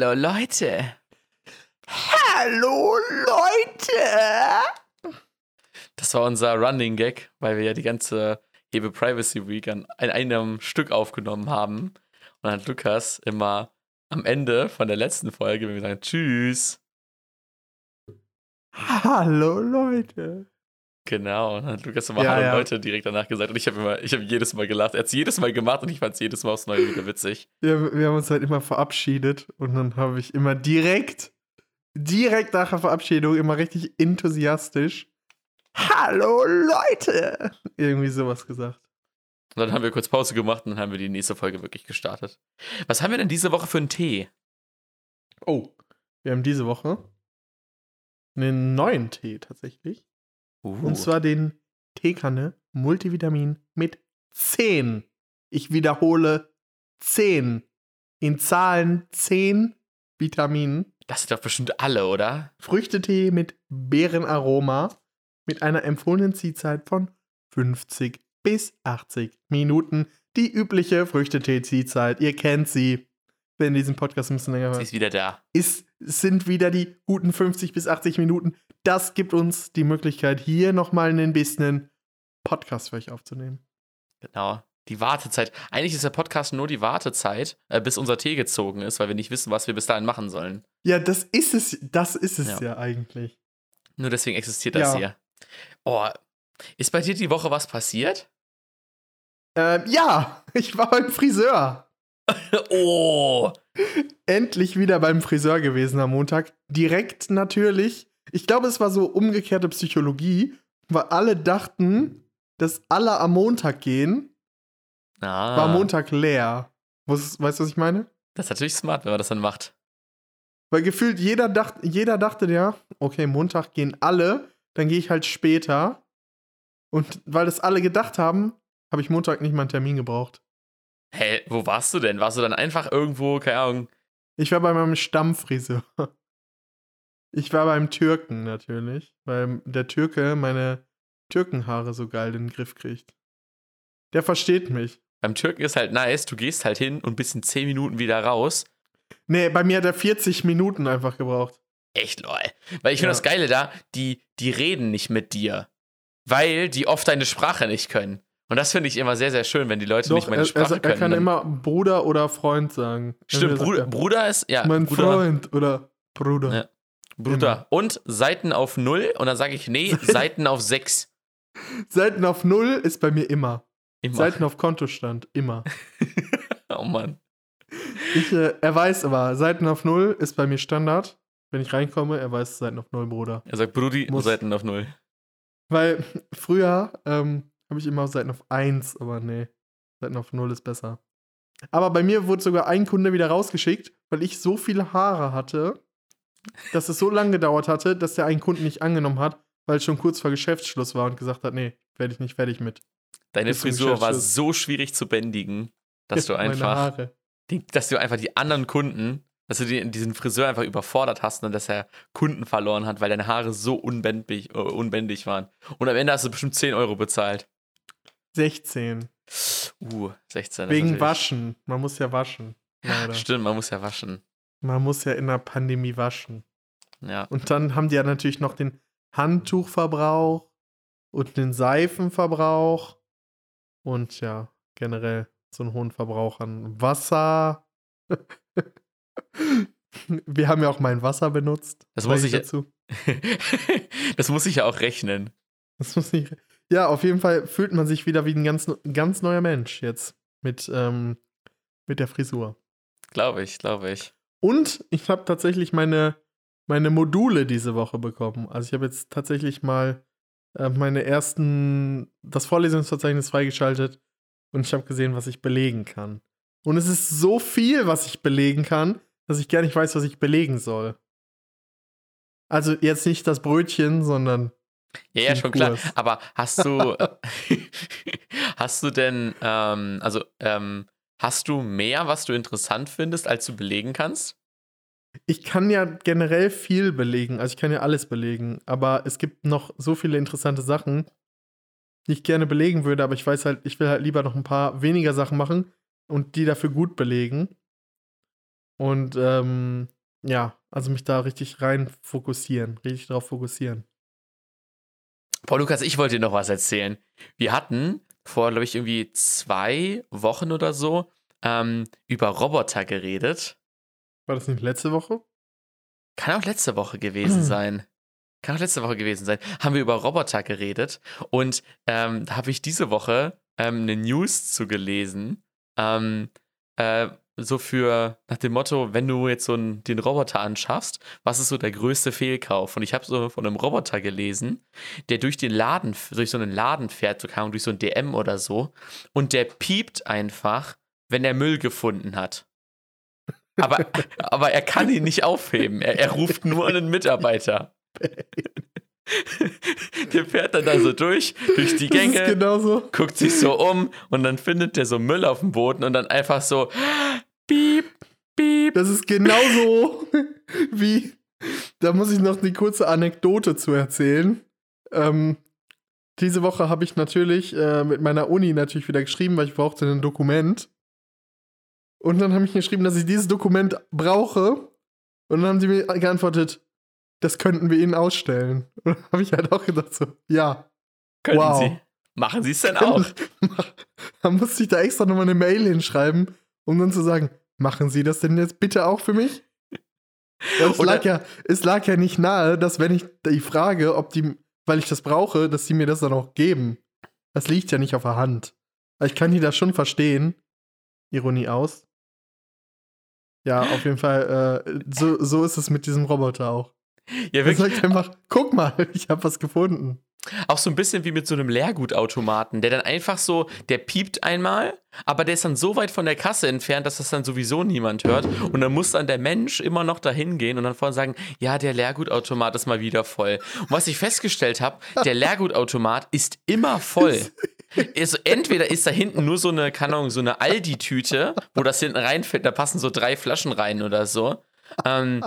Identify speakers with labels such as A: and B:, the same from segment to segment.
A: Hallo Leute.
B: Hallo Leute!
A: Das war unser Running Gag, weil wir ja die ganze Hebe Privacy Week an einem Stück aufgenommen haben. Und dann hat Lukas immer am Ende von der letzten Folge, wenn wir sagen Tschüss.
B: Hallo Leute.
A: Genau, und dann hat Lukas immer
B: Ja,
A: Hallo
B: ja.
A: Leute direkt danach gesagt. Und ich habe immer, ich habe jedes Mal gelacht. Er hat es jedes Mal gemacht und ich fand es jedes Mal aufs Neue wieder witzig.
B: Wir, wir haben uns halt immer verabschiedet und dann habe ich immer direkt, direkt nach der Verabschiedung immer richtig enthusiastisch Hallo Leute! Irgendwie sowas gesagt.
A: Und dann haben wir kurz Pause gemacht und dann haben wir die nächste Folge wirklich gestartet. Was haben wir denn diese Woche für einen Tee?
B: Oh, wir haben diese Woche einen neuen Tee tatsächlich.
A: Uh,
B: Und zwar den Teekanne Multivitamin mit 10. Ich wiederhole 10. In Zahlen 10 Vitaminen.
A: das sind doch bestimmt alle, oder?
B: Früchtetee mit Beerenaroma mit einer empfohlenen Ziehzeit von 50 bis 80 Minuten. Die übliche Früchtetee-Ziehzeit. Ihr kennt sie. Wenn ihr diesen Podcast ein bisschen länger
A: Sie
B: hört.
A: ist wieder da.
B: ist, sind wieder die guten 50 bis 80 Minuten. Das gibt uns die Möglichkeit, hier nochmal ein bisschen Podcast für euch aufzunehmen.
A: Genau. Die Wartezeit. Eigentlich ist der Podcast nur die Wartezeit, äh, bis unser Tee gezogen ist, weil wir nicht wissen, was wir bis dahin machen sollen.
B: Ja, das ist es, das ist es
A: Ja.
B: ja, eigentlich.
A: Nur deswegen existiert das
B: Ja.
A: hier. Oh, ist bei dir die Woche was passiert?
B: Ähm, ja, ich war beim Friseur.
A: oh,
B: Endlich wieder beim Friseur gewesen am Montag. Direkt natürlich. Ich glaube, es war so umgekehrte Psychologie, weil alle dachten, dass alle am Montag gehen,
A: ah,
B: war Montag leer. Weißt du, was ich meine?
A: Das ist natürlich smart, wenn man das dann macht.
B: Weil gefühlt jeder, dacht, jeder dachte ja, okay, Montag gehen alle, dann gehe ich halt später. Und weil das alle gedacht haben, habe ich Montag nicht mal einen Termin gebraucht.
A: Hä, wo warst du denn? Warst du dann einfach irgendwo, keine Ahnung,
B: Ich war bei meinem Stammfriseur. Ich war beim Türken natürlich, weil der Türke meine Türkenhaare so geil in den Griff kriegt. Der versteht mich.
A: beim Türken ist halt nice, du gehst halt hin und bist in 10 Minuten wieder raus.
B: Nee, bei mir hat er 40 Minuten einfach gebraucht.
A: Echt lol. Weil ich finde
B: Ja.
A: das Geile da, die, die reden nicht mit dir. Weil die oft deine Sprache nicht können. Und das finde ich immer sehr, sehr schön, wenn die Leute nicht
B: Doch,
A: meine
B: er,
A: Sprache
B: er, er
A: können.
B: kann
A: dann-
B: immer Bruder oder Freund sagen.
A: Stimmt,
B: Entweder sagt
A: Bruder,
B: er,
A: Bruder ist, ja,
B: Mein
A: Bruder,
B: Freund oder Bruder.
A: Ja. Bruder. Und Seiten auf 0 und dann sage ich, nee, Seiten auf 6.
B: Seiten auf Null ist bei mir immer.
A: Immer.
B: Seiten auf Kontostand, immer.
A: oh Mann.
B: Ich, äh, er weiß aber, Seiten auf Null ist bei mir Standard. Wenn ich reinkomme, er weiß Seiten auf Null, Bruder.
A: Er sagt, Brudi,
B: Muss-
A: Seiten auf 0.
B: Weil früher ähm, habe ich immer Seiten auf 1, aber nee, Seiten auf 0 ist besser. Aber bei mir wurde sogar ein Kunde wieder rausgeschickt, weil ich so viele Haare hatte, dass es so lange gedauert hatte, dass der einen Kunden nicht angenommen hat, weil es schon kurz vor Geschäftsschluss war und gesagt hat, nee, werde ich nicht fertig mit.
A: Deine
B: Bis
A: Frisur war so schwierig zu bändigen, dass du einfach, die, dass du einfach die anderen Kunden, dass du die, diesen Friseur einfach überfordert hast und dass er Kunden verloren hat, weil deine Haare so unbändig, äh, unbändig waren. Und am Ende hast du bestimmt 10 Euro bezahlt.
B: 16.
A: Uh, 16. das
B: Wegen Waschen. Man muss ja waschen. Leider.
A: Stimmt, man muss ja waschen.
B: Man muss ja in der Pandemie waschen.
A: Ja.
B: Und dann haben die ja natürlich noch den Handtuchverbrauch und den Seifenverbrauch und ja, generell so einen hohen Verbrauch an Wasser. Wir haben ja auch mein Wasser benutzt.
A: Das muss ich-
B: dazu.
A: das muss ich ja auch rechnen.
B: Das muss ich. Ja, auf jeden Fall fühlt man sich wieder wie ein ganz, ganz neuer Mensch jetzt mit, ähm, mit der Frisur.
A: Glaube ich, glaube ich.
B: Und ich habe tatsächlich meine, meine Module diese Woche bekommen. Also ich habe jetzt tatsächlich mal äh, meine ersten, das Vorlesungsverzeichnis freigeschaltet und ich habe gesehen, was ich belegen kann. Und es ist so viel, was ich belegen kann, dass ich gar nicht weiß, was ich belegen soll. Also jetzt nicht das Brötchen, sondern
A: Ja, ja, schon klar. Aber hast du, hast du denn, ähm, also, ähm, hast du mehr, was du interessant findest, als du belegen kannst?
B: ich kann ja generell viel belegen. Also ich kann ja alles belegen. Aber es gibt noch so viele interessante Sachen, die ich gerne belegen würde, aber ich weiß halt, ich will halt lieber noch ein paar weniger Sachen machen und die dafür gut belegen. Und ähm, ja, also mich da richtig rein fokussieren, richtig drauf fokussieren.
A: Boah, Lukas, ich wollte dir noch was erzählen. Wir hatten vor, glaube ich, irgendwie zwei Wochen oder so ähm, über Roboter geredet.
B: War das nicht letzte Woche?
A: Kann auch letzte Woche gewesen sein. Kann auch letzte Woche gewesen sein. Haben wir über Roboter geredet und ähm, da habe ich diese Woche ähm, eine News zugelesen. Ähm, äh, so für nach dem Motto, wenn du jetzt so einen, den Roboter anschaffst, was ist so der größte Fehlkauf? Und ich habe so von einem Roboter gelesen, der durch den Laden, durch so einen Laden fährt, so kann durch so ein DM oder so, und der piept einfach, wenn er Müll gefunden hat. Aber, aber er kann ihn nicht aufheben. Er, er ruft nur einen Mitarbeiter. Der fährt dann da so durch, durch die Gänge, guckt sich so um und dann findet der so Müll auf dem Boden und dann einfach so piep, piep.
B: Das ist genauso wie. Da muss ich noch eine kurze Anekdote zu erzählen. Ähm, diese Woche habe ich natürlich äh, mit meiner Uni natürlich wieder geschrieben, weil ich brauchte ein Dokument. Und dann habe ich geschrieben, dass ich dieses Dokument brauche. Und dann haben sie mir geantwortet, das könnten wir Ihnen ausstellen. Und dann habe ich halt auch gedacht so, ja.
A: Können
B: wow.
A: Sie. Machen Sie es denn auch?
B: Dann musste ich da extra nochmal eine Mail hinschreiben, um dann zu sagen, machen Sie das denn jetzt bitte auch für mich? Es, lag ja, es lag ja nicht nahe, dass wenn ich die frage, ob die, weil ich das brauche, dass sie mir das dann auch geben. Das liegt ja nicht auf der Hand. Ich kann die da schon verstehen. Ironie aus. Ja, auf jeden Fall, äh, so, so ist es mit diesem Roboter auch.
A: Ja,
B: Er
A: wirklich.
B: sagt einfach, guck mal, ich habe was gefunden.
A: Auch so ein bisschen wie mit so einem Leergutautomaten, der dann einfach so, der piept einmal, aber der ist dann so weit von der Kasse entfernt, dass das dann sowieso niemand hört. Und dann muss dann der Mensch immer noch dahin gehen und dann vorne sagen, ja, der Leergutautomat ist mal wieder voll. Und was ich festgestellt habe, der Leergutautomat ist immer voll. Also entweder ist da hinten nur so eine, keine so eine Aldi-Tüte, wo das hinten reinfällt, da passen so drei Flaschen rein oder so. Ähm,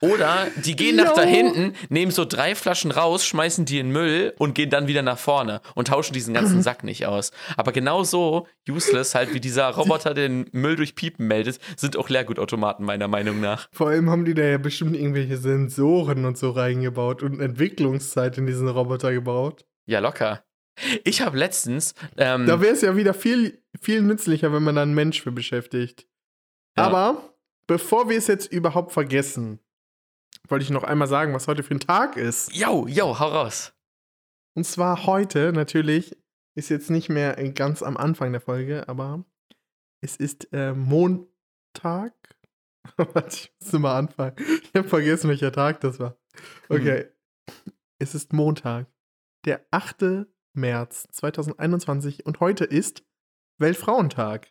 A: oder die gehen nach da hinten, nehmen so drei Flaschen raus, schmeißen die in Müll und gehen dann wieder nach vorne und tauschen diesen ganzen Sack nicht aus. Aber genauso useless halt wie dieser Roboter, der den Müll durch Piepen meldet, sind auch Leergutautomaten meiner Meinung nach.
B: Vor allem haben die da ja bestimmt irgendwelche Sensoren und so reingebaut und Entwicklungszeit in diesen Roboter gebaut.
A: Ja, locker. Ich habe letztens, ähm,
B: Da wäre es ja wieder viel, viel nützlicher, wenn man da einen Mensch für beschäftigt.
A: Ja.
B: Aber bevor wir es jetzt überhaupt vergessen, wollte ich noch einmal sagen, was heute für ein Tag ist.
A: yo, yo, hau raus.
B: Und zwar heute natürlich, ist jetzt nicht mehr ganz am Anfang der Folge, aber es ist äh, Montag. Warte, ich muss mal anfangen. Ich habe vergessen, welcher Tag das war. Okay. Es ist Montag, der 8. März 2021 und heute ist Weltfrauentag.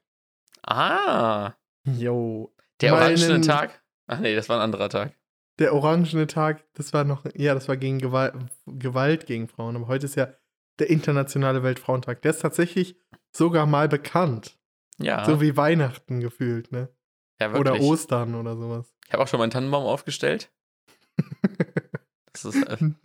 A: Ah,
B: Jo.
A: der orangene Tag? Ach nee, das war ein anderer Tag.
B: Der orangene Tag, das war noch, ja, das war gegen Gewalt, Gewalt gegen Frauen, aber heute ist ja der internationale Weltfrauentag. Der ist tatsächlich sogar mal bekannt.
A: Ja,
B: So wie Weihnachten gefühlt, ne?
A: ja
B: Oder. Ostern oder sowas.
A: Ich habe auch schon meinen Tannenbaum aufgestellt. Das ist, äh,
B: Ein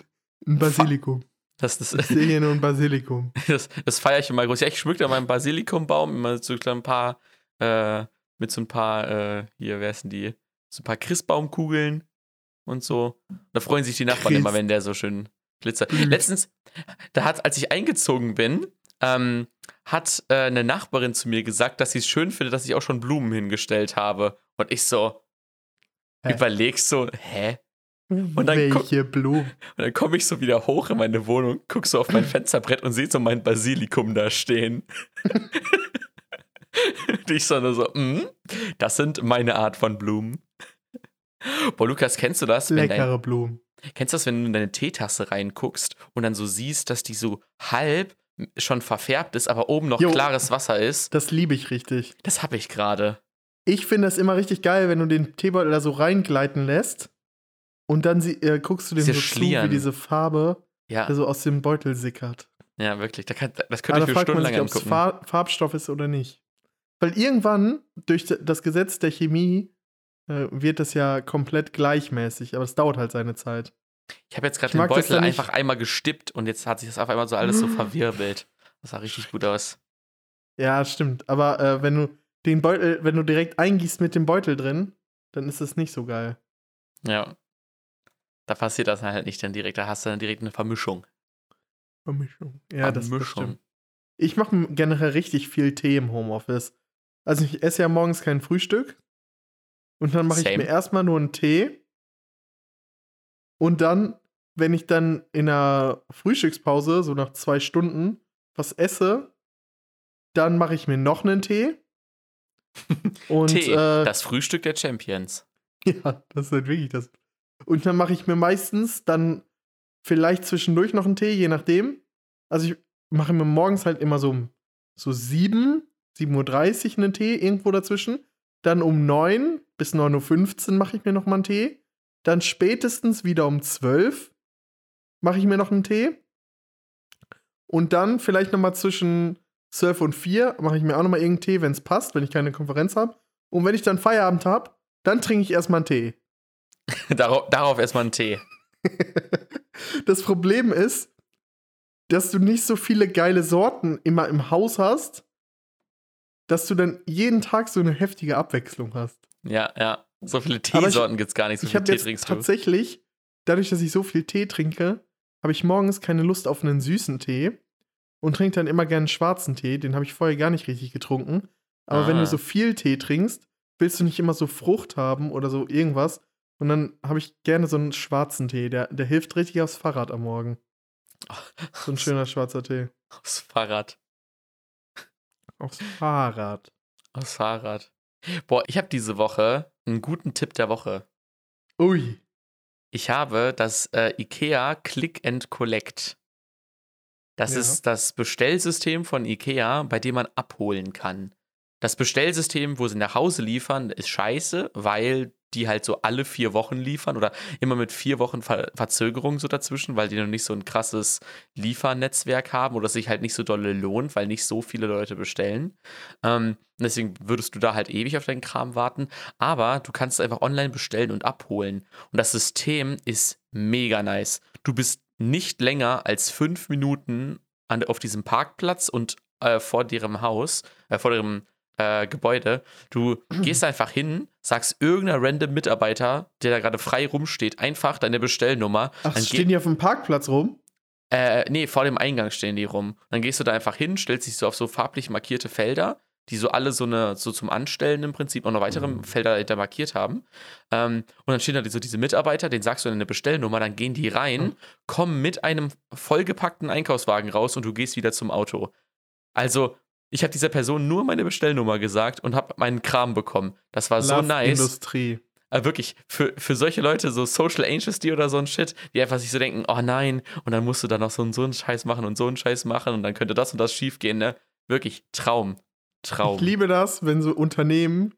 B: Basilikum.
A: das, das,
B: Ich sehe hier nur ein Basilikum.
A: Das, das feiere ich immer groß. Ja, ich schmück da meinen Basilikumbaum immer so ein paar, äh, mit so ein paar, äh, hier, wer denn die? So ein paar Christbaumkugeln und so. Da freuen sich die Nachbarn immer, wenn der so schön glitzert.
B: Mhm.
A: Letztens, da hat, als ich eingezogen bin, ähm, hat äh, eine Nachbarin zu mir gesagt, dass sie es schön findet, dass ich auch schon Blumen hingestellt habe. Und ich so
B: Hä?
A: überleg so, hä? dann guck-
B: Welche Blumen?
A: Und dann komme ich so wieder hoch in meine Wohnung, guck so auf mein Fensterbrett und sehe so mein Basilikum da stehen. und ich so so, mm, das sind meine Art von Blumen. Boah, Lukas, kennst du das? Wenn dein,
B: Leckere Blumen.
A: kennst du das, wenn du in deine Teetasse reinguckst und dann so siehst, dass die so halb schon verfärbt ist, aber oben noch
B: Jo.
A: klares Wasser ist?
B: Das liebe ich richtig.
A: Das habe ich gerade.
B: Ich finde das immer richtig geil, wenn du den Teebeutel da so reingleiten lässt und dann sie, äh, guckst du dem
A: Diese
B: so zu,
A: Schlieren.
B: wie diese Farbe
A: Ja,
B: so aus dem Beutel sickert.
A: ja, wirklich. Da kann, das
B: Aber
A: könnte
B: da
A: ich mir
B: fragt man
A: stundenlang
B: sich, ob es
A: angucken.
B: Far Farbstoff ist oder nicht. Weil irgendwann, durch das Gesetz der Chemie, äh, wird das ja komplett gleichmäßig, aber es dauert halt seine Zeit.
A: Ich habe jetzt gerade den Beutel einfach einmal gestippt und jetzt hat sich das auf einmal so alles so verwirbelt. Das sah richtig gut aus.
B: Ja, stimmt. Aber äh, wenn du den Beutel, wenn du direkt eingießt mit dem Beutel drin, dann ist es nicht so geil.
A: Ja. Da passiert das halt nicht dann direkt. Da hast du dann direkt eine Vermischung.
B: Vermischung. Ja, das, das
A: Vermischung.
B: stimmt. Ich mache generell richtig viel Tee im Homeoffice. Also ich esse ja morgens kein Frühstück. Und dann mache ich mir erstmal nur einen Tee. Und dann, wenn ich dann in der Frühstückspause, so nach zwei Stunden, was esse, dann mache ich mir noch einen Tee. Und
A: Tee,
B: äh,
A: das Frühstück der Champions.
B: ja, das ist halt wirklich das. Und dann mache ich mir meistens dann vielleicht zwischendurch noch einen Tee, je nachdem. Also ich mache mir morgens halt immer so um so 7, 7.30 Uhr einen Tee, irgendwo dazwischen. Dann um 9 bis 9.15 Uhr mache ich mir noch mal einen Tee. Dann spätestens wieder um 12 mache ich mir noch einen Tee. Und dann vielleicht noch mal zwischen 12 und 4 mache ich mir auch noch mal irgendeinen Tee, wenn es passt, wenn ich keine Konferenz habe. Und wenn ich dann Feierabend habe, dann trinke ich erstmal einen Tee.
A: darauf, darauf erstmal einen Tee.
B: das Problem ist, dass du nicht so viele geile Sorten immer im Haus hast, dass du dann jeden Tag so eine heftige Abwechslung hast.
A: Ja, ja. So viele Teesorten gibt es gar nicht. So
B: ich
A: viel Tee
B: jetzt
A: trinkst du.
B: tatsächlich, dadurch, dass ich so viel Tee trinke, habe ich morgens keine Lust auf einen süßen Tee und trinke dann immer gerne einen schwarzen Tee. Den habe ich vorher gar nicht richtig getrunken. Aber wenn
A: Ah.
B: du so viel Tee trinkst, willst du nicht immer so Frucht haben oder so irgendwas. Und dann habe ich gerne so einen schwarzen Tee. Der, der hilft richtig aufs Fahrrad am Morgen. So ein schöner schwarzer Tee.
A: Aufs Fahrrad.
B: Aufs Fahrrad.
A: Aufs Fahrrad. Boah, ich habe diese Woche einen guten Tipp der Woche.
B: Ui.
A: Ich habe das äh, IKEA Click and Collect. Das
B: Ja.
A: ist das Bestellsystem von IKEA, bei dem man abholen kann. Das Bestellsystem, wo sie nach Hause liefern, ist scheiße, weil die halt so alle vier Wochen liefern oder immer mit vier Wochen Ver Verzögerung so dazwischen, weil die noch nicht so ein krasses Liefernetzwerk haben oder sich halt nicht so dolle lohnt, weil nicht so viele Leute bestellen. Ähm, deswegen würdest du da halt ewig auf deinen Kram warten. Aber du kannst einfach online bestellen und abholen. Und das System ist mega nice. Du bist nicht länger als fünf Minuten an, auf diesem Parkplatz und äh, vor deren Haus, äh, vor deren äh, Gebäude. Du gehst einfach hin, sagst irgendeiner random Mitarbeiter, der da gerade frei rumsteht, einfach deine Bestellnummer.
B: Ach,
A: Dann
B: stehen die auf dem Parkplatz rum?
A: äh, nee, vor dem Eingang stehen die rum. Dann gehst du da einfach hin, stellst dich so auf so farblich markierte Felder, die so alle so eine, so zum Anstellen im Prinzip auch noch weitere
B: Mhm.
A: Felder dahinter markiert haben. Ähm, und dann stehen da so diese Mitarbeiter, denen sagst du deine Bestellnummer, dann gehen die rein,
B: Mhm.
A: kommen mit einem vollgepackten Einkaufswagen raus und du gehst wieder zum Auto. Also, ich habe dieser Person nur meine Bestellnummer gesagt und habe meinen Kram bekommen. Das war so
B: Love
A: nice.
B: Industrie.
A: Aber wirklich, für, für solche Leute, so Social Angels, die oder so ein Shit, die einfach sich so denken, oh nein, und dann musst du dann noch so und so einen Scheiß machen und so einen Scheiß machen und dann könnte das und das schief gehen, ne? Wirklich, Traum. Traum.
B: Ich liebe das, wenn so Unternehmen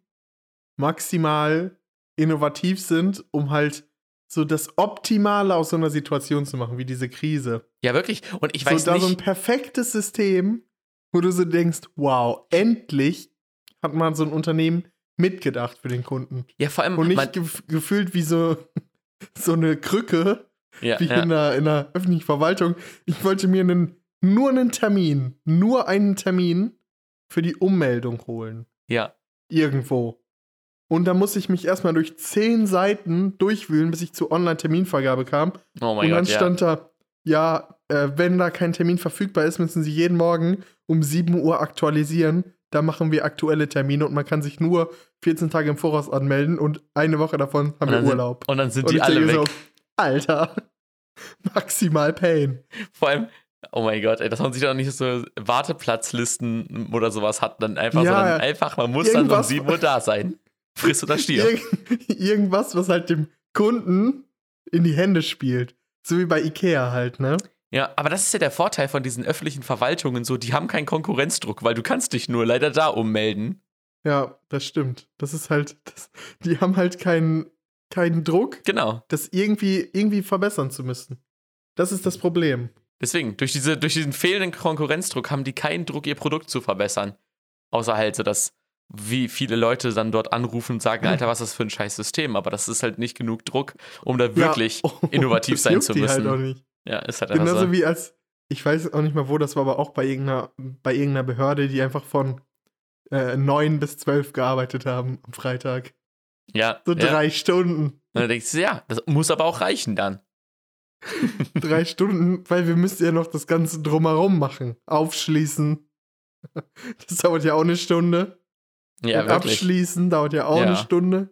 B: maximal innovativ sind, um halt so das Optimale aus so einer Situation zu machen, wie diese Krise.
A: ja, wirklich. Und ich weiß
B: so da so ein
A: nicht,
B: perfektes System, wo du so denkst, wow, endlich hat man so ein Unternehmen mitgedacht für den Kunden.
A: ja, vor allem,
B: Und nicht gef gefühlt wie so, so eine Krücke,
A: ja,
B: wie
A: ja,
B: in, der, in der öffentlichen Verwaltung. Ich wollte mir einen, nur einen Termin, nur einen Termin für die Ummeldung holen.
A: ja,
B: Irgendwo. Und da musste ich mich erstmal durch zehn Seiten durchwühlen, bis ich zur Online-Terminvergabe kam.
A: oh mein
B: und dann
A: Gott, ja.
B: stand da, ja, äh, wenn da kein Termin verfügbar ist, müssen Sie jeden Morgen um 7 Uhr aktualisieren. Da machen wir aktuelle Termine und man kann sich nur 14 Tage im Voraus anmelden und eine Woche davon haben wir
A: dann sind-
B: Urlaub.
A: Und dann sind
B: und
A: die alle weg.
B: so, Alter, maximal Pain.
A: Vor allem, oh mein Gott, ey, dass man sich doch nicht so Warteplatzlisten oder sowas hat, dann einfach,
B: Ja,
A: sondern einfach, man muss dann um
B: irgendwas-
A: 7 Uhr da sein. Friss oder stirb.
B: Irg irgendwas, was halt dem Kunden in die Hände spielt. So wie bei Ikea halt, ne?
A: Ja, aber das ist ja der Vorteil von diesen öffentlichen Verwaltungen so, die haben keinen Konkurrenzdruck, weil du kannst dich nur leider da ummelden.
B: Ja, das stimmt. Das ist halt, das, die haben halt keinen keinen Druck,
A: Genau.
B: das irgendwie, irgendwie verbessern zu müssen. Das ist das Problem.
A: Deswegen, durch, diese, durch diesen fehlenden Konkurrenzdruck haben die keinen Druck, ihr Produkt zu verbessern. Außer halt so, dass wie viele Leute dann dort anrufen und sagen, Alter, was ist das für ein scheiß System? Aber das ist halt nicht genug Druck, um da wirklich
B: Ja, oh,
A: innovativ sein zu
B: die
A: müssen.
B: Halt auch nicht.
A: Ja, ist halt
B: Genauso
A: so.
B: wie als, ich weiß auch nicht mal wo, das war aber auch bei irgendeiner, bei irgendeiner Behörde, die einfach von äh, 9 bis 12 gearbeitet haben am Freitag.
A: Ja.
B: So
A: ja.
B: drei Stunden.
A: Und dann denkst du, ja, das muss aber auch reichen dann.
B: drei Stunden, weil wir müssten ja noch das Ganze drumherum machen. Aufschließen. Das dauert ja auch eine Stunde.
A: Ja,
B: und
A: wirklich.
B: abschließen dauert ja auch
A: Ja.
B: eine Stunde.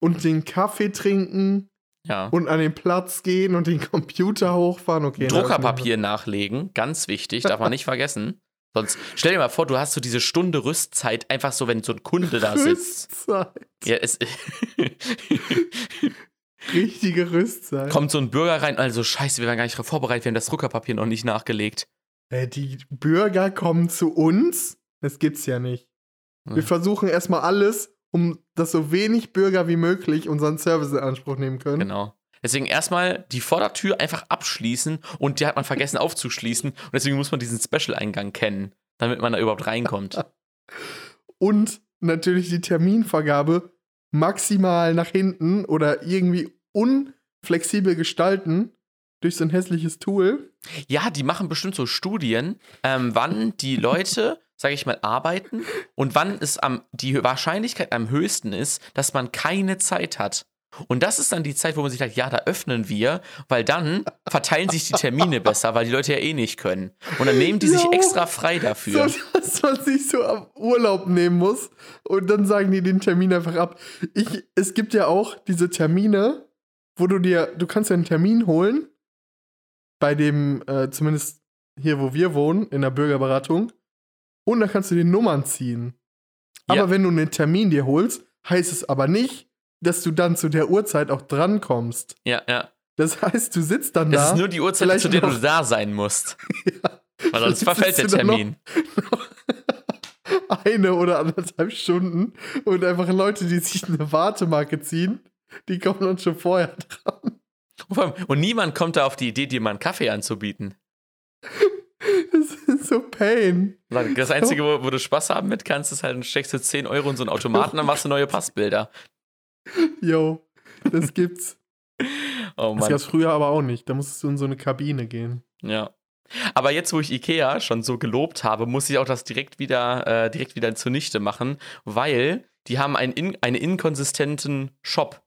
B: Und den Kaffee trinken
A: Ja.
B: und an den Platz gehen und den Computer hochfahren. Okay,
A: Druckerpapier nachlegen, ganz wichtig, darf man nicht vergessen. Sonst stell dir mal vor, du hast so diese Stunde Rüstzeit, einfach so, wenn so ein Kunde da sitzt.
B: Rüstzeit.
A: Ja, es
B: Richtige Rüstzeit.
A: kommt so ein Bürger rein, also scheiße, wir waren gar nicht darauf vorbereitet, wir haben das Druckerpapier noch nicht nachgelegt.
B: Äh, die Bürger kommen zu uns. Das gibt's ja nicht. Wir versuchen erstmal alles, um dass so wenig Bürger wie möglich unseren Service in Anspruch nehmen können.
A: Genau. Deswegen erstmal die Vordertür einfach abschließen und die hat man vergessen aufzuschließen und deswegen muss man diesen Special-Eingang kennen, damit man da überhaupt reinkommt.
B: Und natürlich die Terminvergabe maximal nach hinten oder irgendwie unflexibel gestalten durch so ein hässliches Tool.
A: Ja, die machen bestimmt so Studien, ähm, wann die Leute, sage ich mal, arbeiten und wann es am, die Wahrscheinlichkeit am höchsten ist, dass man keine Zeit hat. Und das ist dann die Zeit, wo man sich sagt, ja, da öffnen wir, weil dann verteilen sich die Termine besser, weil die Leute ja eh nicht können. Und dann nehmen die sich
B: Jo.
A: extra frei dafür.
B: So, dass man sich so am Urlaub nehmen muss und dann sagen die den Termin einfach ab. Ich, es gibt ja auch diese Termine, wo du dir, du kannst ja einen Termin holen, bei dem, äh, zumindest hier, wo wir wohnen, in der Bürgerberatung, und dann kannst du die Nummern ziehen. Aber
A: Ja.
B: wenn du einen Termin dir holst, heißt es aber nicht, dass du dann zu der Uhrzeit auch drankommst.
A: Ja, ja.
B: Das heißt, du sitzt dann
A: Das
B: da.
A: ist nur die Uhrzeit, zu der du
B: noch-
A: da sein musst.
B: Ja.
A: Weil sonst verfällt der
B: dann noch-
A: Termin.
B: eine oder anderthalb Stunden und einfach Leute, die sich eine Wartemarke ziehen, die kommen dann schon vorher dran.
A: Und niemand kommt da auf die Idee, dir mal einen Kaffee anzubieten.
B: Das so Pain.
A: Das Einzige, wo, wo du Spaß haben mit kannst, ist halt, dann steckst du 10 Euro in so einen Automaten, dann machst du neue Passbilder.
B: Yo, das gibt's.
A: Oh
B: Das
A: Mann.
B: gab's früher aber auch nicht. Da musstest du in so eine Kabine gehen.
A: Ja. Aber jetzt, wo ich Ikea schon so gelobt habe, muss ich auch das direkt wieder, äh, direkt wieder zunichte machen, weil die haben einen, in, einen inkonsistenten Shop.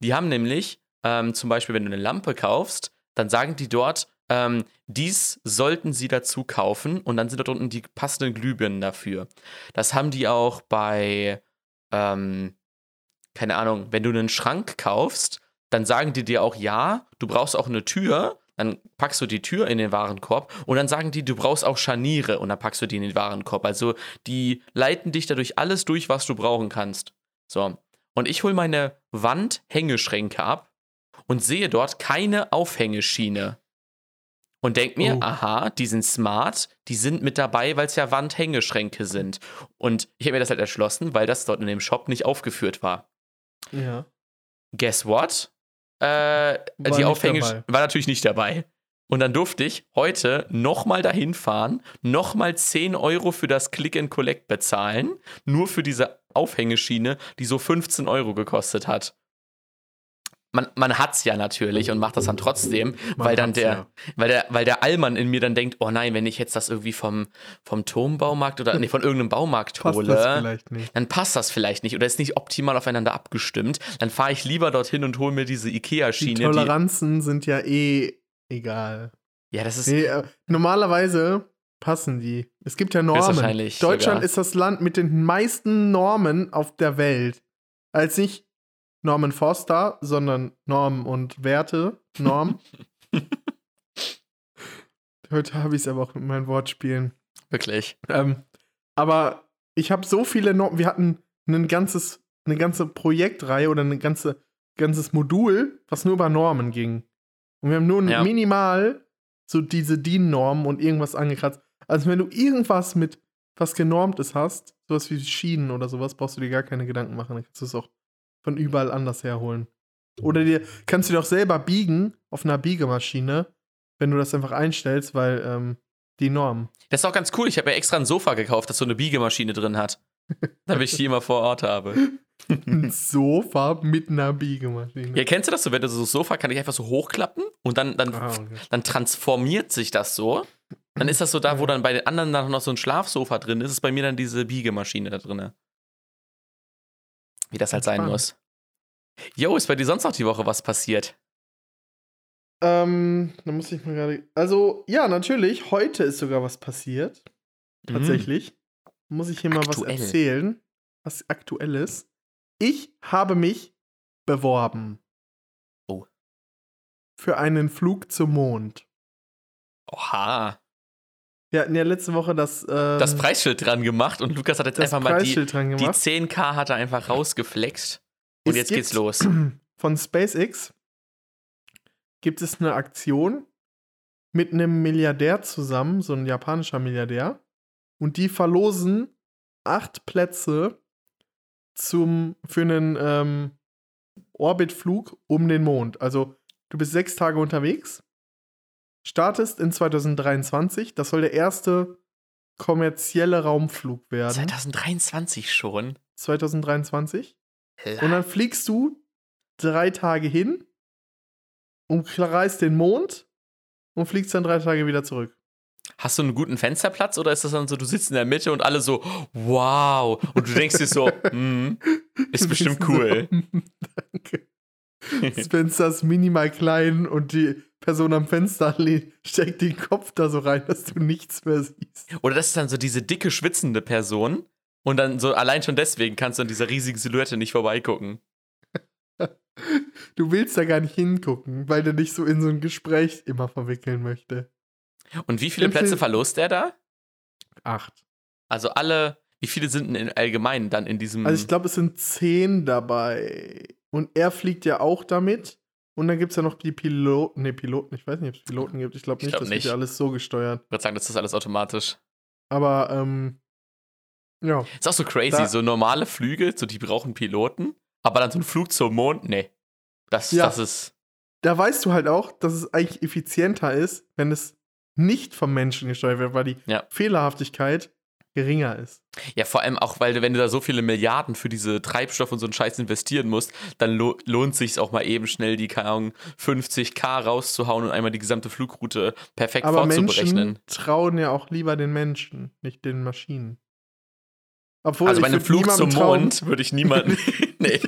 A: Die haben nämlich, ähm, zum Beispiel, wenn du eine Lampe kaufst, dann sagen die dort, ähm, dies sollten sie dazu kaufen und dann sind dort unten die passenden Glühbirnen dafür. Das haben die auch bei, ähm, keine Ahnung, wenn du einen Schrank kaufst, dann sagen die dir auch, ja, du brauchst auch eine Tür, dann packst du die Tür in den Warenkorb und dann sagen die, du brauchst auch Scharniere und dann packst du die in den Warenkorb. Also die leiten dich dadurch alles durch, was du brauchen kannst. So. Und ich hole meine Wandhängeschränke ab und sehe dort keine Aufhängeschiene. Und denk mir,
B: Oh.
A: aha, die sind smart, die sind mit dabei, weil es ja Wandhängeschränke sind. Und ich habe mir das halt erschlossen, weil das dort in dem Shop nicht aufgeführt war.
B: Ja.
A: Guess what? Äh,
B: War
A: die
B: nicht
A: Aufhänge
B: dabei.
A: war natürlich nicht dabei. Und dann durfte ich heute nochmal dahin fahren, nochmal 10 Euro für das Click and Collect bezahlen, nur für diese Aufhängeschiene, die so 15 Euro gekostet hat. Man, man hat's ja natürlich und macht das dann trotzdem,
B: Man
A: weil dann der,
B: ja.
A: weil der, weil der Allmann in mir dann denkt, oh nein, wenn ich jetzt das irgendwie vom, vom Turmbaumarkt oder nee, von irgendeinem Baumarkt
B: Passt
A: hole,
B: nicht.
A: dann passt das vielleicht nicht oder ist nicht optimal aufeinander abgestimmt. Dann fahre ich lieber dorthin und hole mir diese
B: Die
A: IKEA-Schiene.
B: Toleranzen sind ja eh egal.
A: ja, das ist.
B: Nee, äh, normalerweise passen die. Es gibt ja Normen. Deutschland
A: sogar.
B: ist das Land mit den meisten Normen auf der Welt. Als nicht Norman Foster, sondern Normen und Werte. Norm. Heute habe ich es aber auch mit meinen Wortspielen.
A: Wirklich.
B: Ähm, aber ich habe so viele Normen. Wir hatten ein ganzes, eine ganze Projektreihe oder ein ganze, ganzes Modul, was nur über Normen ging. Und wir haben nur
A: Ja.
B: minimal so diese DIN-Normen und irgendwas angekratzt. Also wenn du irgendwas mit was genormtes hast, sowas wie Schienen oder sowas, brauchst du dir gar keine Gedanken machen. Dann kannst du es auch von überall anders herholen. Oder dir kannst du dir auch selber biegen auf einer Biegemaschine, wenn du das einfach einstellst, weil ähm, die Norm.
A: Das ist auch ganz cool. Ich habe ja extra ein Sofa gekauft, das so eine Biegemaschine drin hat. Damit ich die immer vor Ort habe.
B: Ein Sofa mit einer Biegemaschine.
A: Ja, kennst du das so? Wenn du so das Sofa kann ich einfach so hochklappen und dann, dann,
B: Ah, okay.
A: dann transformiert sich das so. Dann ist das so da, wo dann bei den anderen dann noch so ein Schlafsofa drin ist, ist bei mir dann diese Biegemaschine da drin. Wie das halt sein muss. Jo, ist bei dir sonst noch die Woche was passiert?
B: Ähm, da muss ich mal gerade. Also, ja, natürlich. Heute ist sogar was passiert. Tatsächlich. Muss ich hier mal
A: Aktuell.
B: was erzählen. Was aktuelles. Ich habe mich beworben.
A: Oh.
B: Für einen Flug zum Mond.
A: Oha.
B: Wir hatten ja letzte Woche das, ähm,
A: Das Preisschild dran gemacht und Lukas hat jetzt einfach mal die, die
B: gemacht.
A: 10k hat er einfach rausgeflext. Und
B: Es
A: jetzt geht's los.
B: Von SpaceX gibt es eine Aktion mit einem Milliardär zusammen, so ein japanischer Milliardär. Und die verlosen acht Plätze zum, für einen ähm, Orbitflug um den Mond. Also du bist sechs Tage unterwegs, startest in 2023. Das soll der erste kommerzielle Raumflug werden.
A: 2023 schon.
B: 2023. Und dann fliegst du drei Tage hin, umkreist den Mond und fliegst dann drei Tage wieder zurück.
A: Hast du einen guten Fensterplatz oder ist das dann so, du sitzt in der Mitte und alle so, wow. Und du denkst dir so, hm, ist bestimmt cool.
B: Danke. Das Fenster ist minimal klein und die Person am Fenster steckt den Kopf da so rein, dass du nichts mehr siehst.
A: Oder das ist dann so diese dicke, schwitzende Person. Und dann so allein schon deswegen kannst du an dieser riesigen Silhouette nicht vorbeigucken.
B: Du willst da gar nicht hingucken, weil der dich so in so ein Gespräch immer verwickeln möchte.
A: Und wie viele
B: Im
A: Plätze
B: Film-
A: verlost der da?
B: Acht.
A: Also alle, wie viele sind denn in allgemein dann in diesem.
B: Also ich glaube, es sind zehn dabei. Und er fliegt ja auch damit. Und dann gibt es ja noch die Piloten. Ne, Piloten. Ich weiß nicht, ob es Piloten gibt. Ich glaube
A: Ich
B: nicht,
A: glaub
B: das
A: nicht.
B: wird ja alles so gesteuert.
A: ich würde sagen, das ist alles automatisch.
B: Aber, ähm, ja.
A: Ist auch so crazy,
B: Da-
A: so normale Flüge, so die brauchen Piloten, aber dann so ein Flug zum Mond, nee. Das,
B: Ja.
A: das ist.
B: Da weißt du halt auch, dass es eigentlich effizienter ist, wenn es nicht vom Menschen gesteuert wird, weil die
A: Ja.
B: Fehlerhaftigkeit geringer ist.
A: Ja, vor allem auch, weil wenn du da so viele Milliarden für diese Treibstoff und so einen Scheiß investieren musst, dann lo lohnt sich auch mal eben schnell die, keine Ahnung, 50k rauszuhauen und einmal die gesamte Flugroute perfekt
B: Aber
A: vorzuberechnen.
B: Menschen trauen ja auch lieber den Menschen, nicht den Maschinen. Obwohl
A: Also bei einem Flug zum
B: trauen-
A: Mond würde ich niemanden. nee,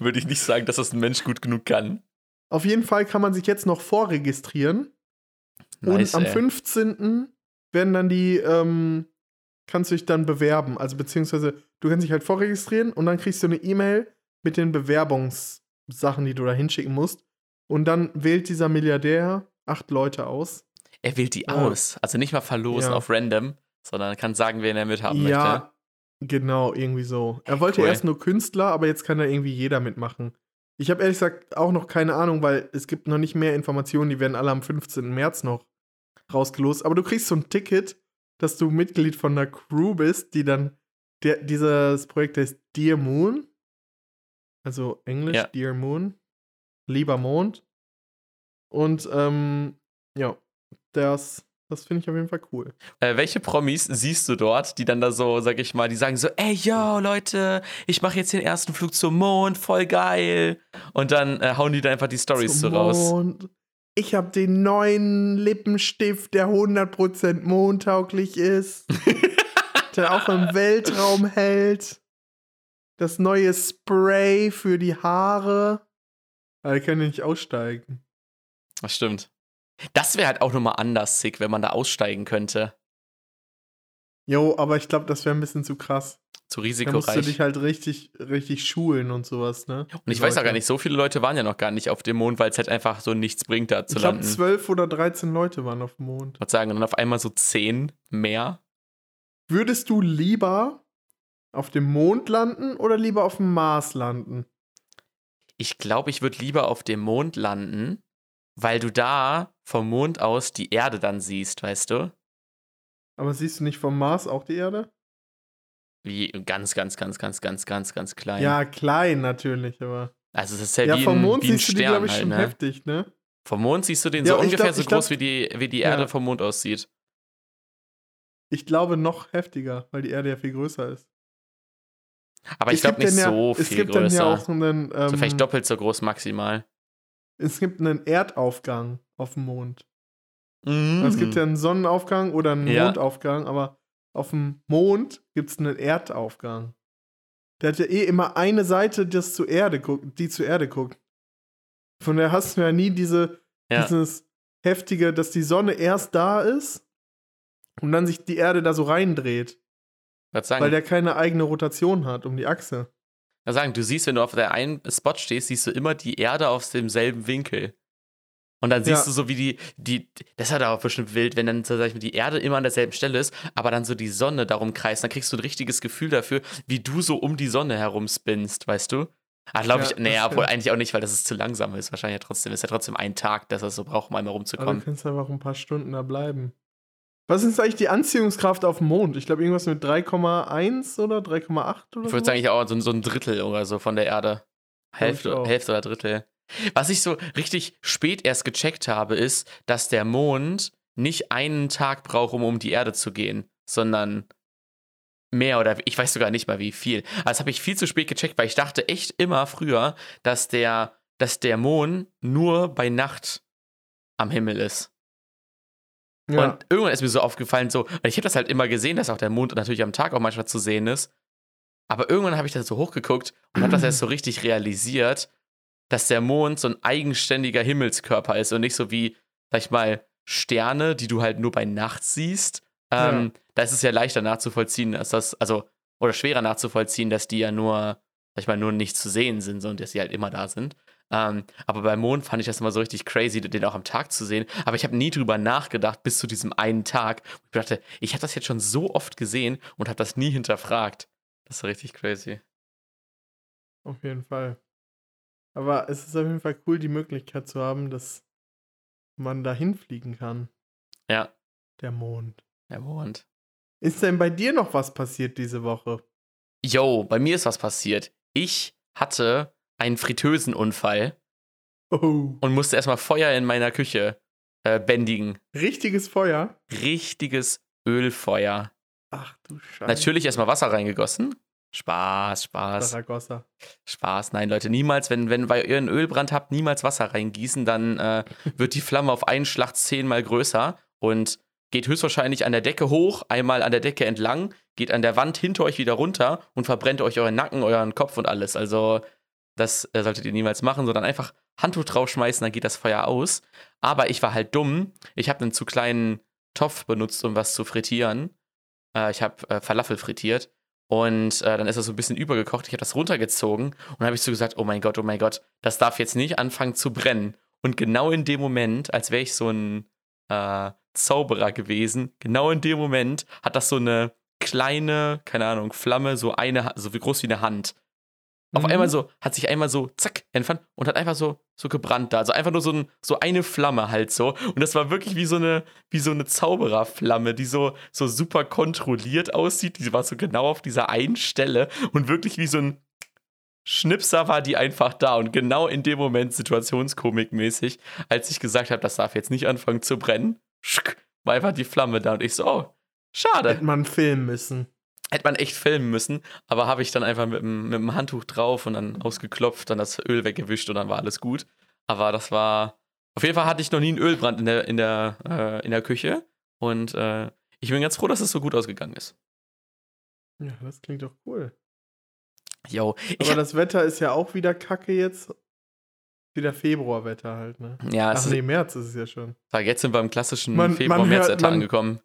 A: würde ich nicht sagen, dass das ein Mensch gut genug kann.
B: Auf jeden Fall kann man sich jetzt noch vorregistrieren.
A: Nice,
B: und am
A: ey.
B: 15. werden dann die, ähm, kannst du dich dann bewerben. Also beziehungsweise du kannst dich halt vorregistrieren und dann kriegst du eine E-Mail mit den Bewerbungssachen, die du da hinschicken musst. Und dann wählt dieser Milliardär acht Leute aus.
A: Er wählt die
B: Ja.
A: aus. Also nicht mal verlosen
B: Ja.
A: auf random, sondern kann sagen, wen er mithaben
B: ja,
A: möchte.
B: genau, irgendwie so. Er wollte
A: Cool.
B: erst nur Künstler, aber jetzt kann da irgendwie jeder mitmachen. Ich habe ehrlich gesagt auch noch keine Ahnung, weil es gibt noch nicht mehr Informationen, die werden alle am 15. März noch rausgelost. Aber du kriegst so ein Ticket, dass du Mitglied von einer Crew bist, die dann, der, dieses Projekt heißt Dear Moon. Also Englisch,
A: Ja.
B: Dear Moon. Lieber Mond. Und ähm, ja, das, das finde ich auf jeden Fall cool.
A: Äh, welche Promis siehst du dort, die dann da so, sag ich mal, die sagen so, ey, yo, Leute, ich mache jetzt den ersten Flug zum Mond, voll geil. Und dann äh, hauen die da einfach die Stories so
B: Zum
A: raus.
B: Ich habe den neuen Lippenstift, der 100% mondtauglich ist. der auch im Weltraum hält. Das neue Spray für die Haare. Aber die können ja nicht aussteigen.
A: Das stimmt. Das wäre halt auch nochmal anders sick, wenn man da aussteigen könnte.
B: Jo, aber ich glaube, das wäre ein bisschen zu krass.
A: Zu
B: Da musst du
A: risikoreich.
B: dich halt richtig, richtig schulen und sowas, ne?
A: Und ich weiß auch gar nicht, so viele Leute waren ja noch gar nicht auf dem Mond, weil es halt einfach so nichts bringt, da zu
B: Ich glaube,
A: landen. Ich
B: zwölf oder 13 Leute waren auf dem Mond.
A: würde sagen, und dann auf einmal so zehn mehr.
B: Würdest du lieber auf dem Mond landen oder lieber auf dem Mars landen?
A: Ich glaube, ich würde lieber auf dem Mond landen, weil du da vom Mond aus die Erde dann siehst, weißt du?
B: Aber siehst du nicht vom Mars auch die Erde?
A: Wie ganz, ganz, ganz, ganz, ganz, ganz, ganz klein.
B: Ja, klein natürlich, aber.
A: Also es ist ja,
B: Ja,
A: wie
B: vom
A: ein,
B: Mond
A: wie ein
B: siehst du die,
A: Stern
B: glaube ich,
A: halt,
B: schon
A: ne?
B: heftig, ne?
A: Vom Mond siehst du den
B: Ja,
A: so ungefähr
B: glaub-
A: so
B: ich glaub-
A: groß, wie die, wie die
B: Ja.
A: Erde vom Mond aussieht.
B: Ich glaube noch heftiger, weil die Erde ja viel größer ist.
A: Aber ich glaube nicht so
B: ja,
A: viel
B: Es gibt
A: größer.
B: dann ja auch einen. Ähm,
A: so vielleicht doppelt so groß maximal.
B: es gibt einen Erdaufgang auf dem Mond.
A: Mhm.
B: Es gibt ja einen Sonnenaufgang oder einen
A: Ja.
B: Mondaufgang, aber auf dem Mond gibt es einen Erdaufgang. Der hat ja eh immer eine Seite, das zur Erde guckt, die zur Erde guckt. Von der hast du ja nie diese,
A: ja.
B: dieses heftige, dass die Sonne erst da ist und dann sich die Erde da so reindreht,
A: sagen,
B: weil der keine eigene Rotation hat um die Achse.
A: sagen, du siehst, wenn du auf der einen Spot stehst, siehst du immer die Erde aus demselben Winkel. Und dann siehst
B: Ja.
A: du so, wie die, die, das hat auch bestimmt wild, wenn dann, so, sag ich mal, die Erde immer an derselben Stelle ist, aber dann so die Sonne darum kreist, dann kriegst du ein richtiges Gefühl dafür, wie du so um die Sonne herum spinnst, weißt du? Ah, glaube
B: Ja,
A: ich, naja, obwohl eigentlich auch nicht, weil das ist zu langsam ist. Wahrscheinlich ja trotzdem, ist ja trotzdem ein Tag, dass er so braucht, um einmal
B: Aber du
A: rumzukommen.
B: kannst einfach ein paar Stunden da bleiben. Was ist eigentlich die Anziehungskraft auf dem Mond? Ich glaube, irgendwas mit 3,1 oder 3,8 oder
A: Ich würde
B: so.
A: sagen, ich auch so, so ein Drittel oder so von der Erde. Hälfte. Hälfte oder Drittel. Was ich so richtig spät erst gecheckt habe, ist, dass der Mond nicht einen Tag braucht, um um die Erde zu gehen, sondern mehr oder ich weiß sogar nicht mal wie viel. Also das habe ich viel zu spät gecheckt, weil ich dachte echt immer früher, dass der, dass der Mond nur bei Nacht am Himmel ist.
B: Ja.
A: Und irgendwann ist mir so aufgefallen, so, weil ich habe das halt immer gesehen, dass auch der Mond natürlich am Tag auch manchmal zu sehen ist. Aber irgendwann habe ich da so hochgeguckt und habe das erst so richtig realisiert, dass der Mond so ein eigenständiger Himmelskörper ist und nicht so wie, sag ich mal, Sterne, die du halt nur bei Nacht siehst. Ähm, Da ist es ja leichter nachzuvollziehen, als das, also, oder schwerer nachzuvollziehen, dass die ja nur, sag ich mal, nur nicht zu sehen sind, sondern dass sie halt immer da sind. Ähm, aber beim Mond fand ich das immer so richtig crazy, den auch am Tag zu sehen. Aber ich habe nie drüber nachgedacht, bis zu diesem einen Tag. Ich dachte, ich habe das jetzt schon so oft gesehen und habe das nie hinterfragt. Das ist richtig crazy.
B: Auf jeden Fall. Aber es ist auf jeden Fall cool, die Möglichkeit zu haben, dass man da hinfliegen kann.
A: Ja,
B: Der Mond.
A: der Mond.
B: Ist denn bei dir noch was passiert diese Woche?
A: Yo, bei mir ist was passiert. Ich hatte einen Fritteusenunfall
B: Oh.
A: und musste erstmal Feuer in meiner Küche äh, bändigen.
B: Richtiges Feuer?
A: Richtiges Ölfeuer.
B: Ach du Scheiße.
A: Natürlich erstmal Wasser reingegossen. Spaß, Spaß,
B: Saragossa.
A: Spaß. Nein, Leute, niemals, wenn, wenn ihr einen Ölbrand habt, niemals Wasser reingießen, dann äh, wird die Flamme auf einen Schlag zehnmal größer und geht höchstwahrscheinlich an der Decke hoch, einmal an der Decke entlang, geht an der Wand hinter euch wieder runter und verbrennt euch euren Nacken, euren Kopf und alles. Also, das äh, solltet ihr niemals machen, sondern einfach Handtuch draufschmeißen, dann geht das Feuer aus. Aber ich war halt dumm. Ich habe einen zu kleinen Topf benutzt, um was zu frittieren. Äh, ich habe äh, Falafel frittiert. Und äh, dann ist das so ein bisschen übergekocht. Ich habe das runtergezogen und dann habe ich so gesagt, oh mein Gott, oh mein Gott, das darf jetzt nicht anfangen zu brennen. Und genau in dem Moment, als wäre ich so ein äh, Zauberer gewesen, genau in dem Moment hat das so eine kleine, keine Ahnung, Flamme, so eine, so groß wie eine Hand. Auf
B: Mhm.
A: einmal so, hat sich einmal so, zack, entfernt und hat einfach so, so gebrannt da. Also einfach nur so, ein, so eine Flamme halt so. Und das war wirklich wie so eine, wie so eine Zaubererflamme, die so, so super kontrolliert aussieht. Die war so genau auf dieser einen Stelle und wirklich wie so ein Schnipser war die einfach da. Und genau in dem Moment, situationskomikmäßig, als ich gesagt habe, das darf jetzt nicht anfangen zu brennen, war einfach die Flamme da. Und ich so, oh, schade.
B: Hätte man filmen müssen.
A: Hätte man echt filmen müssen, aber habe ich dann einfach mit, dem- mit dem Handtuch drauf und dann ausgeklopft, dann das Öl weggewischt und dann war alles gut. Aber das war. Auf jeden Fall hatte ich noch nie einen Ölbrand in der, in der, äh, in der Küche. Und äh, ich bin ganz froh, dass es so gut ausgegangen ist.
B: Ja, das klingt doch cool.
A: Ich
B: Aber
A: hab,
B: das Wetter ist ja auch wieder kacke jetzt. Wieder Februarwetter halt, ne?
A: ja, es
B: Ach nee, März ist es ja schon.
A: jetzt sind wir im klassischen Februar-März-Wetter angekommen.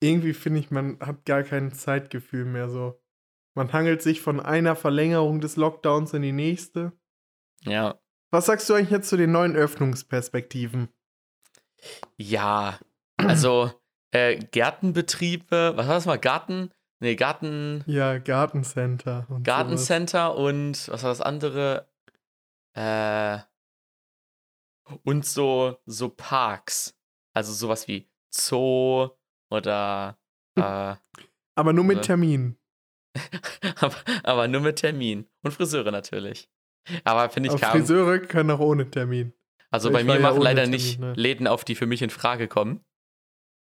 B: Irgendwie finde ich, man hat gar kein Zeitgefühl mehr so. Man hangelt sich von einer Verlängerung des Lockdowns in die nächste.
A: Ja.
B: Was sagst du eigentlich jetzt zu den neuen Öffnungsperspektiven?
A: Ja, also äh, Gärtenbetriebe, was war das mal? Garten? Nee, Garten.
B: Ja, Gartencenter. Und sowas.
A: Gartencenter und was war das andere? Äh, und so, so Parks. Also sowas wie Zoo oder äh,
B: Aber nur mit
A: Ja.
B: Termin.
A: aber, aber nur mit Termin. Und Friseure natürlich. Aber finde ich
B: Aber
A: kam.
B: Friseure können auch ohne Termin.
A: Also bei mir
B: ja
A: machen
B: ohne
A: leider
B: Termin,
A: nicht
B: ne?
A: Läden auf, die für mich in Frage kommen.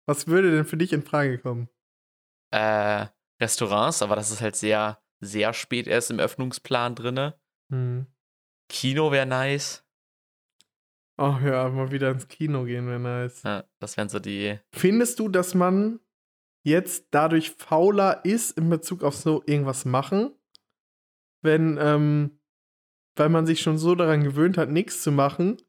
B: Was würde denn für dich in Frage kommen?
A: Äh, Restaurants, aber das ist halt sehr, sehr spät erst im Öffnungsplan drinne.
B: Hm.
A: Kino wäre nice.
B: Ach ja, mal wieder ins Kino gehen wäre nice.
A: Ja, das wären so die.
B: Findest du, dass man jetzt dadurch fauler ist in Bezug auf so irgendwas machen? Wenn, ähm, weil man sich schon so daran gewöhnt hat, nichts zu machen,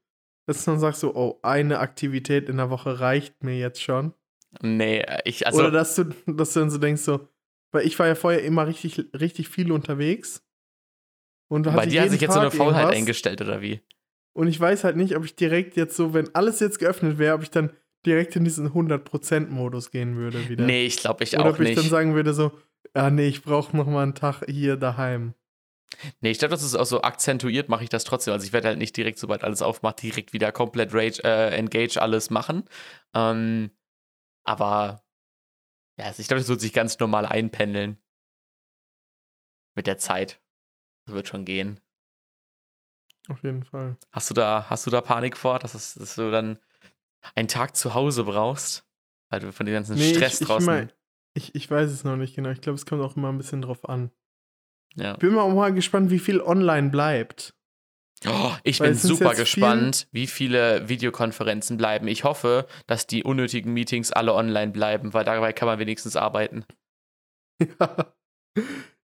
B: dass man sagt so, oh, eine Aktivität in der Woche reicht mir jetzt schon.
A: Nee, ich, also.
B: Oder dass du, dass du dann so denkst, so, weil ich war ja vorher immer richtig, richtig viel unterwegs. Und
A: bei dir hat sich jetzt so eine
B: Tag
A: Faulheit
B: irgendwas.
A: eingestellt, oder wie?
B: Und ich weiß halt nicht, ob ich direkt jetzt so, wenn alles jetzt geöffnet wäre, ob ich dann direkt in diesen 100%-Modus gehen würde wieder.
A: Nee, ich glaube ich
B: Oder
A: auch
B: ob ich
A: nicht.
B: dann sagen würde so, ja, nee, ich brauche noch mal einen Tag hier daheim.
A: Nee, ich glaube, das ist auch so akzentuiert, mache ich das trotzdem. Also ich werde halt nicht direkt, sobald alles aufmacht, direkt wieder komplett Rage, äh, Engage alles machen. Ähm, aber ja, also ich glaube, das wird sich ganz normal einpendeln. Mit der Zeit. Das wird schon gehen.
B: Auf jeden Fall.
A: Hast du da, hast du da Panik vor, dass, es, dass du dann einen Tag zu Hause brauchst? Weil du von dem ganzen
B: Nee,
A: Stress
B: ich, ich,
A: draußen.
B: mein, ich, ich weiß es noch nicht genau. Ich glaube, es kommt auch immer ein bisschen drauf an.
A: ja.
B: Bin mal auch mal gespannt, wie viel online bleibt.
A: Oh, ich
B: Weil
A: bin super gespannt, wie viele Videokonferenzen bleiben. Ich hoffe, dass die unnötigen Meetings alle online bleiben, weil dabei kann man wenigstens arbeiten.
B: Ja.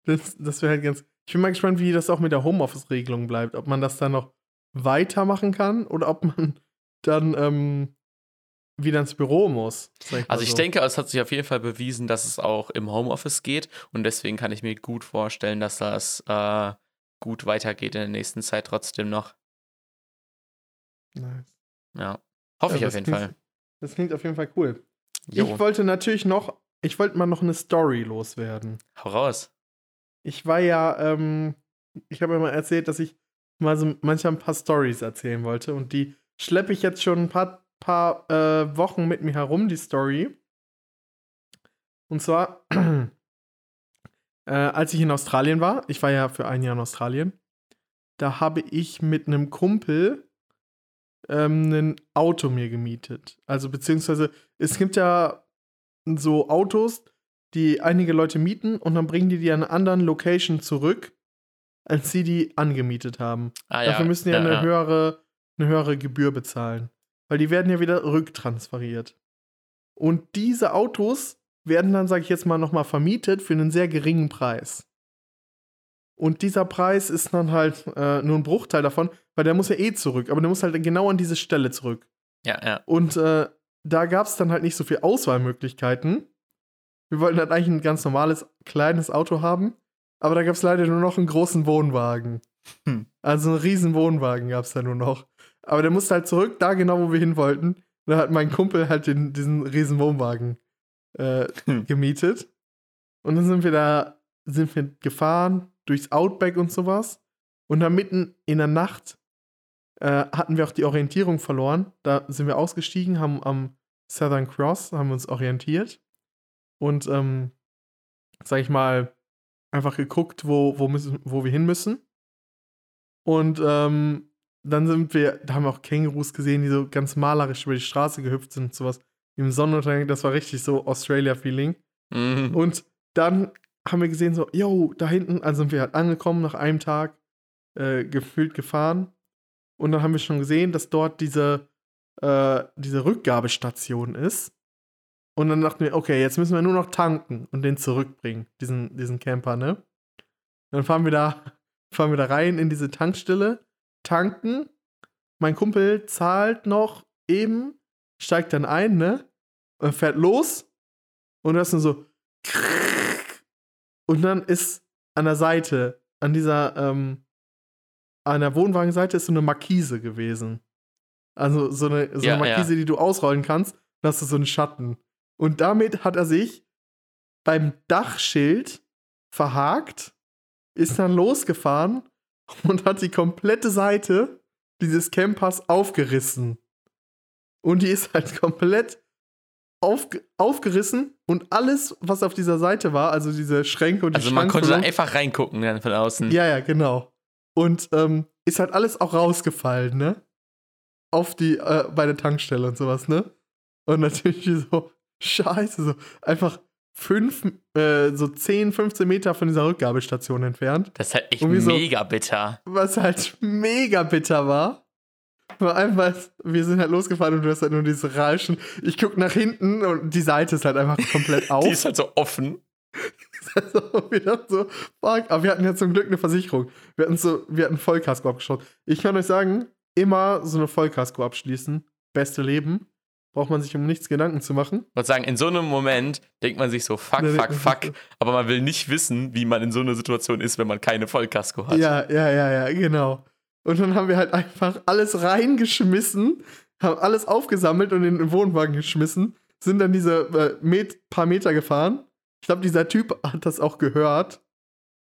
B: Das, das wäre halt ganz. Ich bin mal gespannt, wie das auch mit der Homeoffice-Regelung bleibt. Ob man das dann noch weitermachen kann oder ob man dann ähm, wieder ins Büro muss. mal
A: Also ich
B: so.
A: denke, es hat sich auf jeden Fall bewiesen, dass es auch im Homeoffice geht und deswegen kann ich mir gut vorstellen, dass das äh, gut weitergeht in der nächsten Zeit trotzdem noch.
B: Nice.
A: Ja. Hoffe
B: Ja,
A: ich auf jeden Fall.
B: Das klingt auf jeden Fall cool.
A: Jo,
B: Ich wollte natürlich noch, ich wollte mal noch eine Story loswerden.
A: hau raus.
B: Ich war ja, ähm, ich habe ja mal erzählt, dass ich mal so manchmal ein paar Stories erzählen wollte und die schleppe ich jetzt schon ein paar, paar äh, Wochen mit mir herum, die Story. Und zwar, äh, als ich in Australien war, ich war ja für ein Jahr in Australien, da habe ich mit einem Kumpel ähm, ein Auto mir gemietet. Also beziehungsweise, es gibt ja so Autos, die einige Leute mieten und dann bringen die die an einer anderen Location zurück, als sie die angemietet haben.
A: Ah,
B: Dafür müssen die ja,
A: ja,
B: eine,
A: ja.
B: Höhere, eine höhere Gebühr bezahlen. Weil die werden ja wieder rücktransferiert. Und diese Autos werden dann, sage ich jetzt mal, nochmal vermietet für einen sehr geringen Preis. Und dieser Preis ist dann halt äh, nur ein Bruchteil davon, weil der muss ja eh zurück, aber der muss halt genau an diese Stelle zurück.
A: Ja, ja.
B: Und äh, da gab es dann halt nicht so viel Auswahlmöglichkeiten. Wir wollten halt eigentlich ein ganz normales, kleines Auto haben, aber da gab es leider nur noch einen großen Wohnwagen.
A: Hm.
B: Also einen riesen Wohnwagen gab es da nur noch. Aber der musste halt zurück, da genau, wo wir hin wollten. Da hat mein Kumpel halt den, diesen riesen Wohnwagen äh,
A: Hm.
B: gemietet. Und dann sind wir da, sind wir gefahren durchs Outback und sowas. Und dann mitten in der Nacht äh, hatten wir auch die Orientierung verloren. Da sind wir ausgestiegen, haben am Southern Cross, haben uns orientiert. Und, ähm, sag ich mal, einfach geguckt, wo, wo, müssen, wo wir hin müssen. Und ähm, dann sind wir, da haben wir auch Kängurus gesehen, die so ganz malerisch über die Straße gehüpft sind und sowas. Im Sonnenuntergang, das war richtig so Australia-Feeling.
A: Mhm.
B: Und dann haben wir gesehen, so, yo, da hinten, also sind wir halt angekommen nach einem Tag, äh, gefühlt gefahren. Und dann haben wir schon gesehen, dass dort diese, äh, diese Rückgabestation ist. Und dann dachten wir, okay, jetzt müssen wir nur noch tanken und den zurückbringen, diesen, diesen Camper, ne? Dann fahren wir da, fahren wir da rein in diese Tankstelle, tanken. Mein Kumpel zahlt noch eben, steigt dann ein, ne? Und fährt los. Und du hast nur so. Und dann ist an der Seite, an dieser, ähm, an der Wohnwagenseite ist so eine Markise gewesen. Also so eine, so
A: Ja,
B: eine Markise,
A: ja.
B: die du ausrollen kannst. Da hast du so einen Schatten. Und damit hat er sich beim Dachschild verhakt, ist dann losgefahren und hat die komplette Seite dieses Campers aufgerissen. Und die ist halt komplett aufge aufgerissen und alles, was auf dieser Seite war, also diese Schränke und die
A: Also man konnte da einfach reingucken dann von außen.
B: ja, ja, genau. Und ähm, ist halt alles auch rausgefallen, ne? Auf die, äh, bei der Tankstelle und sowas, ne? Und natürlich so, scheiße, so einfach fünf, äh, so 10, 15 Meter von dieser Rückgabestation entfernt.
A: Das ist halt echt
B: wie so-
A: mega bitter.
B: Was halt mega bitter war. Vor allem, weil wir sind halt losgefahren und du hast halt nur diese Rauschen. Ich guck nach hinten und die Seite ist halt einfach komplett auf.
A: Die ist halt so offen.
B: Also, wir dachten so, fuck, aber wir hatten ja zum Glück eine Versicherung. Wir hatten so, wir hatten Vollkasko abgeschaut. Ich kann euch sagen, immer so eine Vollkasko abschließen. Beste Leben. Braucht man sich um nichts Gedanken zu machen.
A: Ich würde sagen, in so einem Moment denkt man sich so, fuck,
B: Da
A: fuck, fuck. Aber man will nicht wissen, wie man in so einer Situation ist, wenn man keine Vollkasko hat.
B: Ja, ja, ja, ja, genau. Und dann haben wir halt einfach alles reingeschmissen, haben alles aufgesammelt und in den Wohnwagen geschmissen, sind dann diese äh, Met paar Meter gefahren. Ich glaube, dieser Typ hat das auch gehört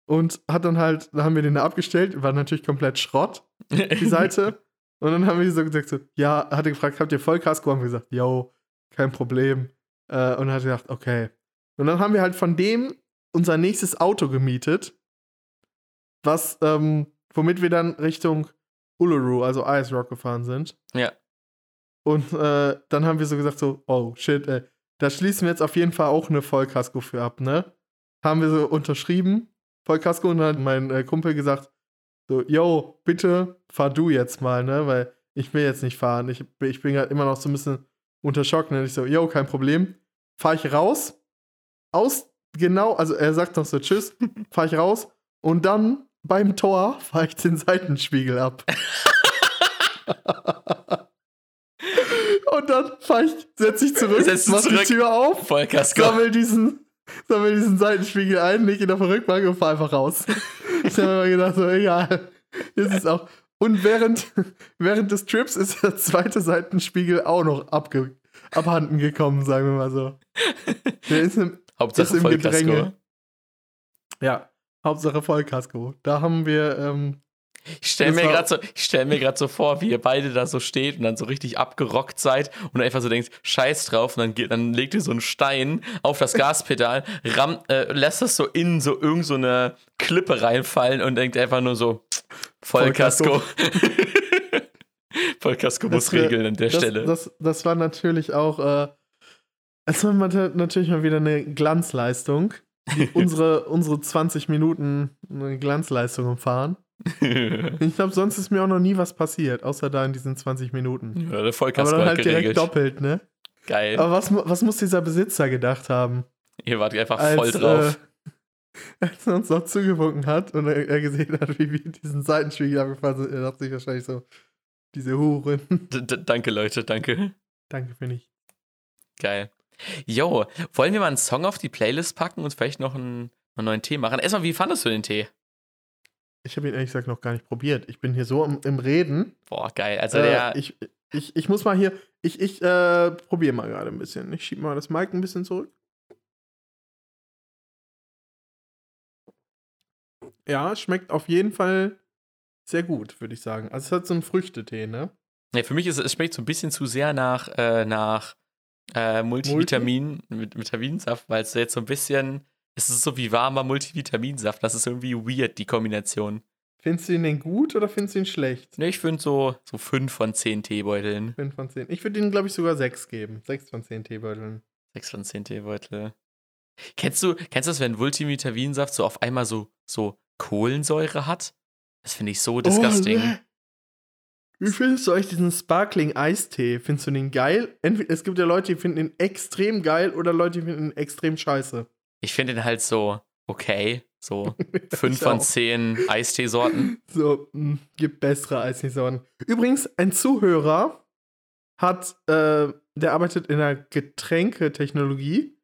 B: und hat dann halt, da haben wir den da abgestellt, war natürlich komplett Schrott, die Seite. Und dann haben wir so gesagt, so, ja, hat er gefragt, habt ihr Vollkasko? Haben wir gesagt, yo, kein Problem. Äh, und dann hat er gesagt, okay. Und dann haben wir halt von dem unser nächstes Auto gemietet, was, ähm, womit wir dann Richtung Uluru, also Ice Rock gefahren sind.
A: Ja.
B: Und äh, dann haben wir so gesagt, so, oh shit, ey, da schließen wir jetzt auf jeden Fall auch eine Vollkasko für ab, ne? Haben wir so unterschrieben, Vollkasko, und dann hat mein äh, Kumpel gesagt, so, yo, bitte fahr du jetzt mal, ne? Weil ich will jetzt nicht fahren. Ich, ich bin halt immer noch so ein bisschen unter Schock, ne? Und ich so, yo, kein Problem. Fahr ich raus, aus, genau, also er sagt noch so, tschüss, fahr ich raus, und dann beim Tor fahr ich den Seitenspiegel ab. Und dann fahr ich, setz ich zurück, mach
A: zurück.
B: die Tür auf,
A: Vollkasko.
B: sammel diesen, sammel diesen Seitenspiegel ein, leg ihn auf der Rückbank und fahr einfach raus. Ich habe mir gedacht, so, egal. Ist es auch. Und während, während des Trips ist der zweite Seitenspiegel auch noch abge, abhanden gekommen, sagen wir mal so. Der ist im,
A: Hauptsache
B: ist im. Gedränge. ja, Hauptsache Vollkasko. Da haben wir, ähm,
A: Ich stelle mir gerade so, ich stell mir so vor, wie ihr beide da so steht und dann so richtig abgerockt seid und einfach so denkt, scheiß drauf und dann, geht, dann legt ihr so einen Stein auf das Gaspedal, rammt, äh, lässt das so in so irgend so eine Klippe reinfallen und denkt einfach nur so, Vollkasko. Vollkasko muss regeln an der
B: das,
A: Stelle.
B: Das, das war natürlich auch, äh, es war natürlich mal wieder eine Glanzleistung. Unsere, unsere 20 Minuten eine Glanzleistung umfahren. Ich glaube, sonst ist mir auch noch nie was passiert, außer da in diesen 20 Minuten.
A: ja, der
B: Aber
A: Vollkasko
B: dann
A: hat
B: halt direkt
A: geregelt.
B: doppelt, ne?
A: Geil.
B: Aber was, was muss dieser Besitzer gedacht haben?
A: ihr wart einfach
B: Als,
A: voll drauf.
B: Äh, als er uns noch zugewunken hat und er, er gesehen hat, wie wir diesen Seitenspiegel abgefahren sind, er dachte sich wahrscheinlich so, diese Huren.
A: D -d Danke, Leute, danke.
B: Danke für nicht.
A: Geil. Jo, wollen wir mal einen Song auf die Playlist packen und vielleicht noch einen, einen neuen Tee machen? Erstmal, wie fandest du den Tee?
B: Ich habe ihn ehrlich gesagt noch gar nicht probiert. Ich bin hier so im, im Reden.
A: Boah, geil. Also
B: Äh,
A: der,
B: ich, ich, ich muss mal hier, ich, ich äh, probiere mal gerade ein bisschen. Ich schiebe mal das Mic ein bisschen zurück. Ja, schmeckt auf jeden Fall sehr gut, würde ich sagen. Also es hat so einen Früchtetee, ne?
A: ja, für mich ist es schmeckt so ein bisschen zu sehr nach, äh, nach äh, Multivitamin, mit Vitaminsaft, weil es jetzt so ein bisschen, es ist so wie warmer Multivitaminsaft. Das ist irgendwie weird, die Kombination.
B: Findest du ihn denn gut oder findest du ihn schlecht?
A: Ne, ich finde so, so 5 von 10 Teebeuteln.
B: 5 von 10. Ich würde ihm, glaube ich, sogar 6 geben. 6 von 10 Teebeuteln.
A: 6 von 10 Teebeutel. Kennst du, kennst du das, wenn Multivitaminsaft so auf einmal so, so Kohlensäure hat? Das finde ich so disgusting.
B: Oh, Wie findest du euch diesen Sparkling Eistee? Findest du den geil? Entweder, es gibt ja Leute, die finden ihn extrem geil oder Leute, die finden ihn extrem scheiße.
A: Ich finde den halt so okay. So 5 von. 10 Eisteesorten.
B: So, mh, gibt bessere Eissorten. Übrigens, ein Zuhörer hat, äh, der arbeitet in der Getränketechnologie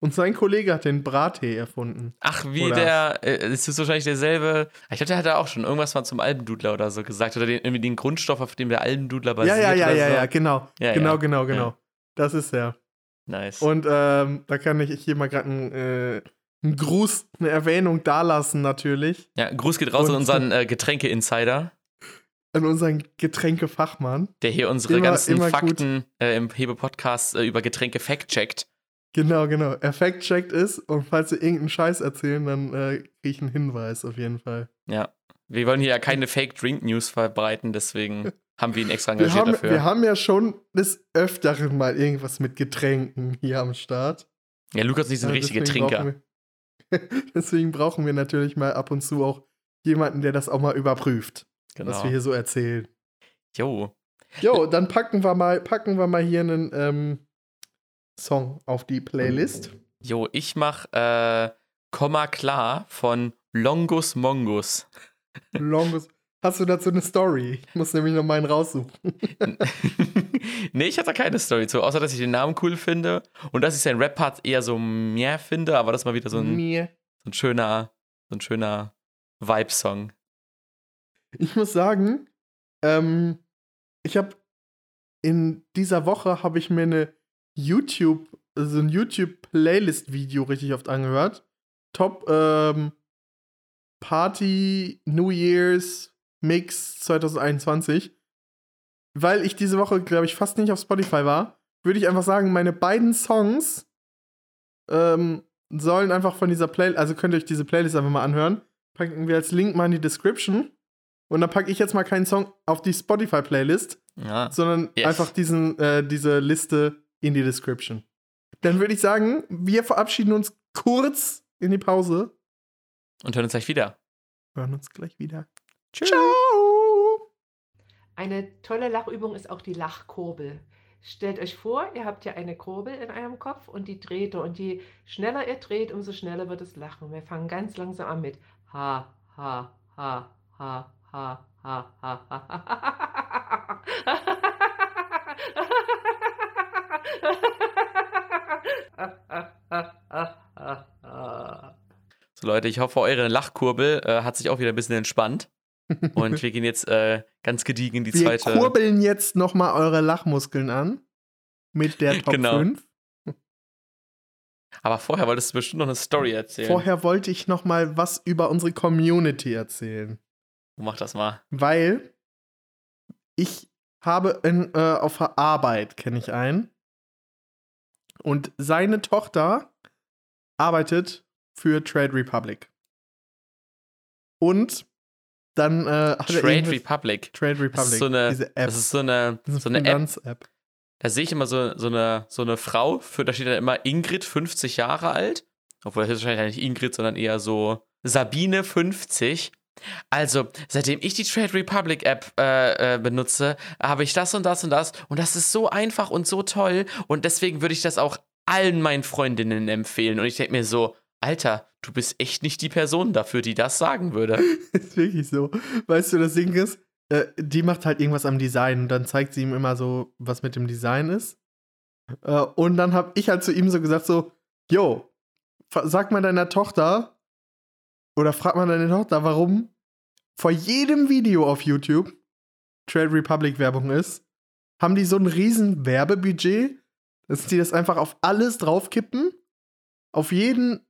B: und sein Kollege hat den Brattee erfunden.
A: Ach, wie
B: Oder-
A: der, äh, ist wahrscheinlich derselbe. Ich glaube, der hat da auch schon irgendwas mal zum Almdudler oder so gesagt. Oder den, irgendwie den Grundstoff, auf dem der Almdudler
B: Ja,
A: basiert.
B: ja, ja,
A: oder
B: ja,
A: so.
B: ja, genau.
A: Ja,
B: genau,
A: ja.
B: genau, genau.
A: Ja.
B: Das ist er.
A: Nice.
B: Und ähm, da kann ich hier mal gerade einen, äh, einen Gruß, eine Erwähnung dalassen natürlich
A: ja, Gruß geht raus
B: Und-
A: an unseren äh, Getränke-Insider,
B: an unseren Getränkefachmann.
A: der hier unsere
B: Immer-
A: ganzen
B: immer.
A: Fakten äh, im Hebe-Podcast äh, über Getränke fact-checkt.
B: Genau, genau. Er fact-checkt ist und falls sie irgendeinen Scheiß erzählen, dann äh, krieg ich einen Hinweis auf jeden Fall.
A: Ja. Wir wollen hier ja keine Fake-Drink-News verbreiten, deswegen haben wir ihn extra
B: Wir
A: engagiert
B: haben,
A: dafür.
B: wir haben ja schon des Öfteren mal irgendwas mit Getränken hier am Start.
A: ja, Lukas und ich sind
B: Äh,
A: richtige Trinker.
B: brauchen Wir, deswegen brauchen wir natürlich mal ab und zu auch jemanden, der das auch mal überprüft, was wir
A: Genau.
B: hier so erzählen.
A: Jo.
B: Jo, dann packen wir mal, packen wir mal hier einen ähm, Song auf die Playlist.
A: Jo, ich mach äh, Komma klar von Longus Mongus.
B: Longus. Hast du dazu eine Story? Ich muss nämlich noch meinen raussuchen.
A: nee, ich hatte da keine Story zu, außer dass ich den Namen cool finde und dass ich seinen Rap-Part eher so mehr finde, aber das ist mal wieder so ein, so ein schöner, so ein schöner Vibe-Song.
B: Ich muss sagen, ähm, ich habe in dieser Woche habe ich mir eine YouTube, so ein YouTube-Playlist-Video richtig oft angehört. Top ähm, Party New Year's Mix 2021. Weil ich diese Woche, glaube ich, fast nicht auf Spotify war, würde ich einfach sagen, meine beiden Songs ähm, sollen einfach von dieser Playlist, also könnt ihr euch diese Playlist einfach mal anhören. Packen wir als Link mal in die Description. Und dann packe ich jetzt mal keinen Song auf die Spotify-Playlist,
A: Ja.
B: sondern
A: Yes.
B: einfach diesen, äh, diese Liste in die Description. Dann würde ich sagen, wir verabschieden uns kurz in die Pause.
A: Und hören uns gleich wieder.
B: Hören uns gleich wieder.
A: Tschüss.
B: Ciao!
C: Eine tolle Lachübung ist auch die Lachkurbel. Stellt euch vor, ihr habt hier eine Kurbel in eurem Kopf und die dreht ihr. Und je schneller ihr dreht, umso schneller wird es lachen. Wir fangen ganz langsam an mit Ha, ha, ha, ha, ha, ha, ha, ha.
A: So, Leute, ich hoffe, eure Lachkurbel äh, hat sich auch wieder ein bisschen entspannt. Und wir gehen jetzt äh, ganz gediegen in die
B: Wir
A: zweite.
B: kurbeln jetzt nochmal eure Lachmuskeln an. Mit der Top
A: Genau.
B: 5.
A: Aber vorher wolltest du bestimmt noch eine Story erzählen.
B: Vorher wollte ich nochmal was über unsere Community erzählen.
A: Mach das mal.
B: Weil ich habe in, äh, auf der Arbeit, kenne ich einen. Und seine Tochter arbeitet für Trade Republic. Und dann äh, hat
A: Trade Republic.
B: Trade Republic.
A: Das ist so eine,
B: diese App.
A: das ist so eine,
B: Das ist
A: so eine App.
B: Finanz-App.
A: Da sehe ich immer so, so, eine, so eine Frau, für da steht dann immer Ingrid, 50 Jahre alt. Obwohl das ist wahrscheinlich nicht Ingrid, sondern eher so Sabine, 50. Also, seitdem ich die Trade Republic App äh, äh, benutze, habe ich das und das und das. Und das ist so einfach und so toll. Und deswegen würde ich das auch allen meinen Freundinnen empfehlen. Und ich denke mir so, Alter, du bist echt nicht die Person dafür, die das sagen würde.
B: ist wirklich so. Weißt du, das Ding ist, äh, die macht halt irgendwas am Design und dann zeigt sie ihm immer so, was mit dem Design ist. Äh, und dann habe ich halt zu ihm so gesagt so, yo, sag mal deiner Tochter oder frag mal deine Tochter, warum vor jedem Video auf YouTube Trade Republic Werbung ist, haben die so ein riesen Werbebudget, dass die das einfach auf alles draufkippen, auf jeden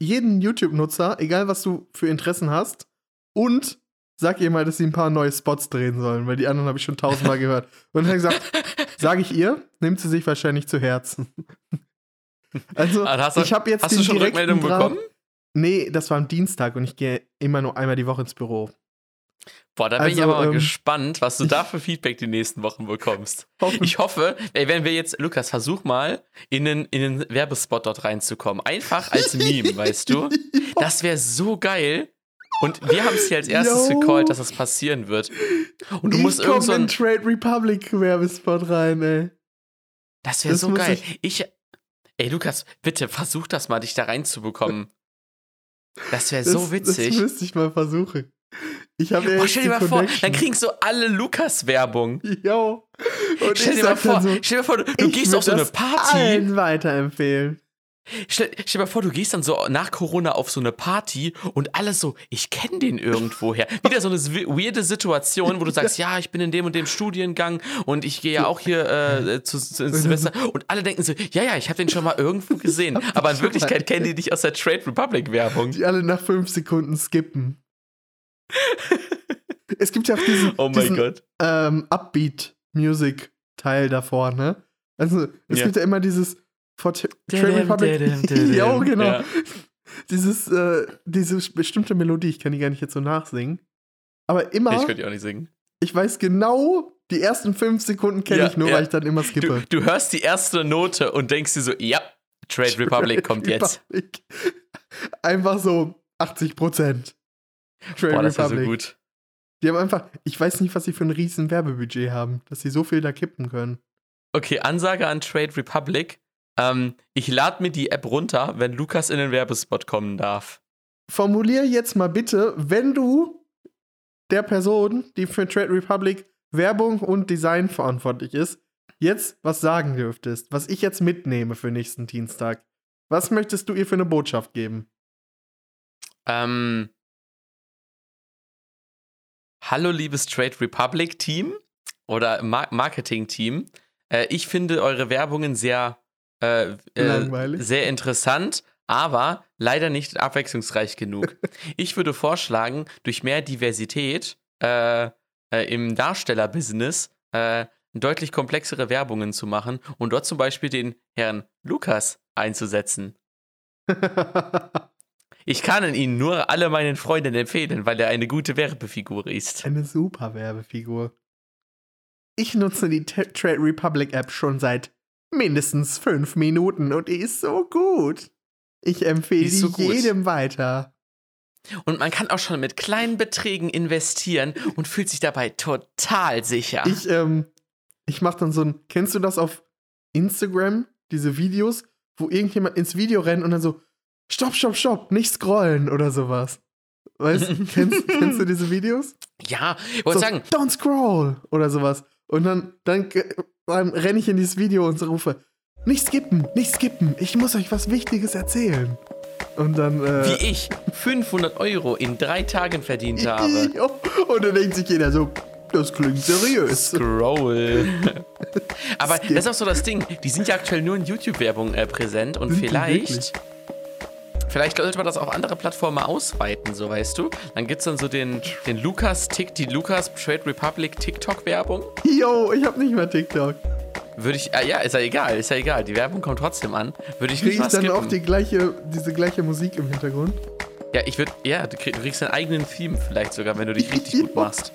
B: jeden YouTube-Nutzer, egal was du für Interessen hast, und sag ihr mal, dass sie ein paar neue Spots drehen sollen, weil die anderen habe ich schon tausendmal gehört. Und dann gesagt, sage ich ihr, nimmt sie sich wahrscheinlich zu Herzen. Also,
A: Ah, du-
B: ich habe jetzt
A: Hast
B: den
A: du schon Rückmeldung bekommen?
B: Nee, das war am Dienstag und ich gehe immer nur einmal die Woche ins Büro.
A: Boah, da bin ich
B: Also,
A: aber mal
B: ähm,
A: gespannt, was du da für Feedback die nächsten Wochen bekommst. Ich hoffe, ey, wenn wir jetzt, Lukas, versuch mal, in den, in den Werbespot dort reinzukommen. Einfach als Meme, weißt du? Das wäre so geil. Und wir haben es hier als erstes
B: Yo.
A: gecallt, dass das passieren wird. Und du
B: ich
A: musst irgend so
B: in
A: ein.
B: Trade Republic Werbespot rein, ey.
A: Das wäre so geil.
B: ich-
A: Ich. Ey, Lukas, bitte versuch das mal, dich da reinzubekommen. Das wäre so witzig.
B: Das müsste ich mal versuchen. Ich habe ja
A: Boah, stell dir mal vor, dann kriegen so alle Lukas-Werbung.
B: Jo. Und
A: Stell dir mal vor,
B: so,
A: stell dir mal vor, du, du gehst auf so eine Party.
B: allen weiterempfehlen.
A: Stell, stell dir mal vor, du gehst dann so nach Corona auf so eine Party und alles so, ich kenne den irgendwoher. Wieder so eine weirde Situation, wo du sagst, ja, ich bin in dem und dem Studiengang und ich gehe ja auch hier äh, zu, zu ins Semester und alle denken so, ja, ja, ich habe den schon mal irgendwo gesehen, aber in Wirklichkeit kennen die dich aus der Trade Republic Werbung.
B: Die alle nach fünf Sekunden skippen. es gibt ja auch diesen,
A: Oh mein
B: diesen
A: Gott.
B: ähm, Upbeat-Music-Teil davor, ne? Also, es
A: Ja.
B: gibt ja immer dieses for Trade Republic. ja, genau.
A: Ja.
B: Dieses, äh, diese bestimmte Melodie, ich kann die gar nicht jetzt so nachsingen. Aber immer,
A: Ich
B: ich,
A: könnte die auch nicht singen.
B: weiß genau, die ersten fünf Sekunden kenne
A: Ja,
B: ich nur,
A: ja.
B: weil ich dann immer
A: Du,
B: skippe.
A: du hörst die erste Note und denkst dir so, ja, Trade Republic kommt jetzt.
B: Republic. Einfach so 80 Prozent. Trade
A: Boah, das
B: Republic.
A: so gut.
B: Die haben einfach, ich weiß nicht, was sie für ein riesen Werbebudget haben, dass sie so viel da kippen können.
A: Okay, Ansage an Trade Republic. Ähm, ich lade mir die App runter, wenn Lukas in den Werbespot kommen darf.
B: Formulier jetzt mal bitte, wenn du der Person, die für Trade Republic Werbung und Design verantwortlich ist, jetzt was sagen dürftest, was ich jetzt mitnehme für nächsten Dienstag. Was möchtest du ihr für eine Botschaft geben?
A: Ähm, Hallo, liebes Trade Republic Team oder Mar Marketing Team. Äh, ich finde eure Werbungen sehr, äh, äh, sehr interessant, aber leider nicht abwechslungsreich genug. ich würde vorschlagen, durch mehr Diversität äh, äh, im Darstellerbusiness deutlich komplexere Werbungen zu machen und dort zum Beispiel den Herrn Lukas einzusetzen. Ich kann ihn nur alle meinen Freunden empfehlen, weil er eine gute Werbefigur ist.
B: Eine super Werbefigur. Ich nutze die Trade Republic App schon seit mindestens fünf Minuten und die ist so gut. Ich empfehle die, so jedem weiter.
A: Und man kann auch schon mit kleinen Beträgen investieren und fühlt sich dabei total sicher.
B: Ich, ähm, ich mach dann so ein, kennst du das auf Instagram, diese Videos, wo irgendjemand ins Video rennt und dann so, Stopp, stopp, stopp, nicht scrollen oder sowas. Weißt du, kennst, kennst, du diese Videos?
A: Ja, ich wollte so, sagen.
B: Don't scroll oder sowas. Und dann, dann, dann renne ich in dieses Video und so rufe: Nicht skippen, nicht skippen, ich muss euch was Wichtiges erzählen. Und dann. Äh,
A: Wie ich 500 Euro in drei Tagen verdient habe.
B: und dann denkt sich jeder so: Das klingt seriös.
A: Scroll. Aber das ist auch so das Ding. Die sind ja aktuell nur in YouTube-Werbung äh, präsent und sind vielleicht Vielleicht sollte man das auf andere Plattformen ausweiten, so weißt du. Dann gibt es dann so den, den Lukas Tick, die Lukas Trade Republic TikTok-Werbung.
B: Yo, ich hab nicht mehr TikTok.
A: Würde ich, ah, ja, ist ja egal, ist ja egal. Die Werbung kommt trotzdem an. Würde ich
B: Krieg ich dann auch die gleiche, diese gleiche Musik im Hintergrund?
A: Ja, ich würde, ja, du kriegst deinen eigenen Theme vielleicht sogar, wenn du dich richtig gut machst.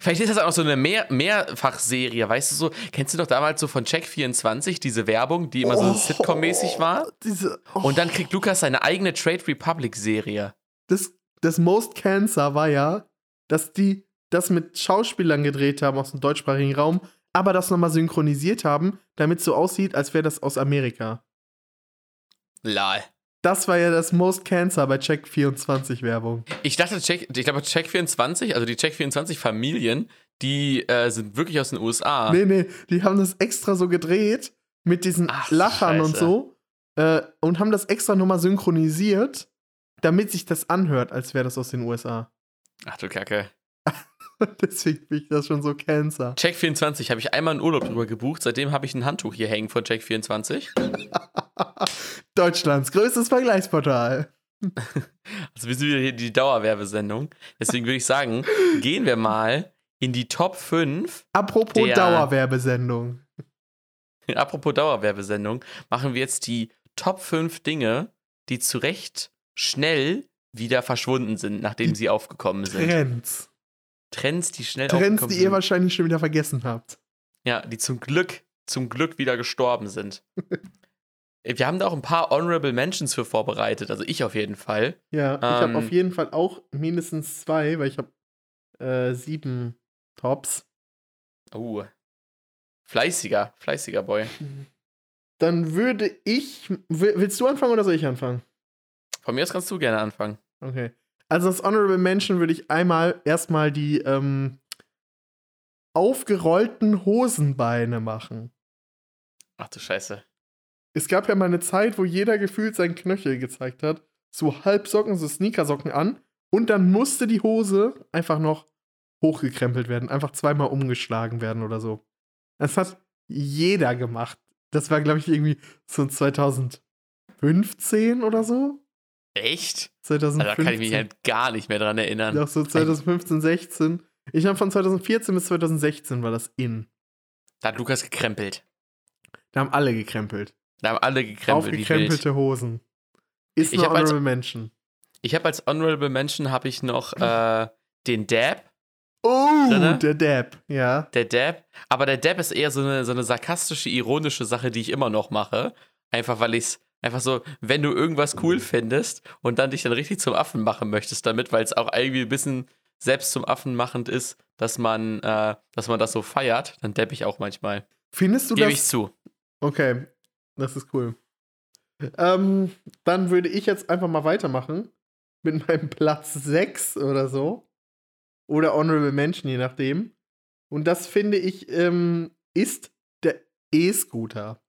A: Vielleicht ist das auch so eine Mehr Mehrfachserie, weißt du so? Kennst du doch damals so von Check24 diese Werbung, die immer oh, so Sitcom-mäßig war? Diese, oh. Und dann kriegt Lukas seine eigene Trade Republic-Serie.
B: Das, das Most Cancer war ja, dass die das mit Schauspielern gedreht haben aus dem deutschsprachigen Raum, aber das nochmal synchronisiert haben, damit es so aussieht, als wäre das aus Amerika.
A: Lol.
B: Das war ja das Most Cancer bei Check24 Werbung.
A: Ich dachte, Check, ich glaube, Check24, also die Check24 Familien, die äh, sind wirklich aus den USA.
B: Nee, nee, die haben das extra so gedreht mit diesen Ach, Lachern Scheiße. und so äh, und haben das extra nochmal synchronisiert, damit sich das anhört, als wäre das aus den USA.
A: Ach du Kacke.
B: Deswegen bin ich das schon so Cancer.
A: Check24 habe ich einmal einen Urlaub drüber gebucht. Seitdem habe ich ein Handtuch hier hängen von Check24.
B: Deutschlands größtes Vergleichsportal.
A: Also wir sind wieder hier die Dauerwerbesendung. Deswegen würde ich sagen, gehen wir mal in die Top 5.
B: Apropos der, Dauerwerbesendung.
A: Apropos Dauerwerbesendung, machen wir jetzt die Top 5 Dinge, die zu Recht schnell wieder verschwunden sind, nachdem die sie aufgekommen sind.
B: Trends.
A: Trends, die schnell
B: Trends, aufgekommen sind. Trends, die ihr wahrscheinlich schon wieder vergessen habt.
A: Ja, die zum Glück, zum Glück wieder gestorben sind. Wir haben da auch ein paar Honorable Mentions für vorbereitet, also ich auf jeden Fall.
B: Ja, ich habe auf ähm, jeden Fall auch mindestens zwei, weil ich habe äh, sieben Tops.
A: Oh. Fleißiger, fleißiger Boy.
B: Dann würde ich. Willst du anfangen oder soll ich anfangen?
A: Von mir aus kannst du gerne anfangen.
B: Okay. Also als Honorable Mention würde ich einmal erstmal die ähm, aufgerollten Hosenbeine machen.
A: Ach du Scheiße
B: es gab ja mal eine Zeit, wo jeder gefühlt seinen Knöchel gezeigt hat. So Halbsocken, so Sneakersocken an. Und dann musste die Hose einfach noch hochgekrempelt werden, einfach zweimal umgeschlagen werden oder so. Das hat jeder gemacht. Das war, glaube ich, irgendwie so 2015 oder so.
A: Echt?
B: 2015.
A: Also da kann ich mich halt gar nicht mehr dran erinnern.
B: Doch, so 2015, 16. Ich habe von 2014 bis 2016 war das in.
A: Da hat Lukas gekrempelt.
B: Da haben alle gekrempelt.
A: Da haben alle gekrempelt.
B: Aufgekrempelte Hosen. Ist eine Honorable als, Mention.
A: Ich habe als Honorable Mention habe ich noch äh, den Dab.
B: Oh, drinne. der Dab, ja.
A: Der Dab. Aber der Dab ist eher so eine, so eine sarkastische, ironische Sache, die ich immer noch mache. Einfach weil ich es einfach so, wenn du irgendwas cool findest und dann dich dann richtig zum Affen machen möchtest damit, weil es auch irgendwie ein bisschen selbst zum Affen machend ist, dass man, äh, dass man das so feiert, dann depp ich auch manchmal.
B: Findest du
A: Gebe
B: das?
A: ich zu.
B: Okay, das ist cool. Ähm, dann würde ich jetzt einfach mal weitermachen mit meinem Platz 6 oder so. Oder Honorable Mention, je nachdem. Und das finde ich, ähm, ist der E-Scooter.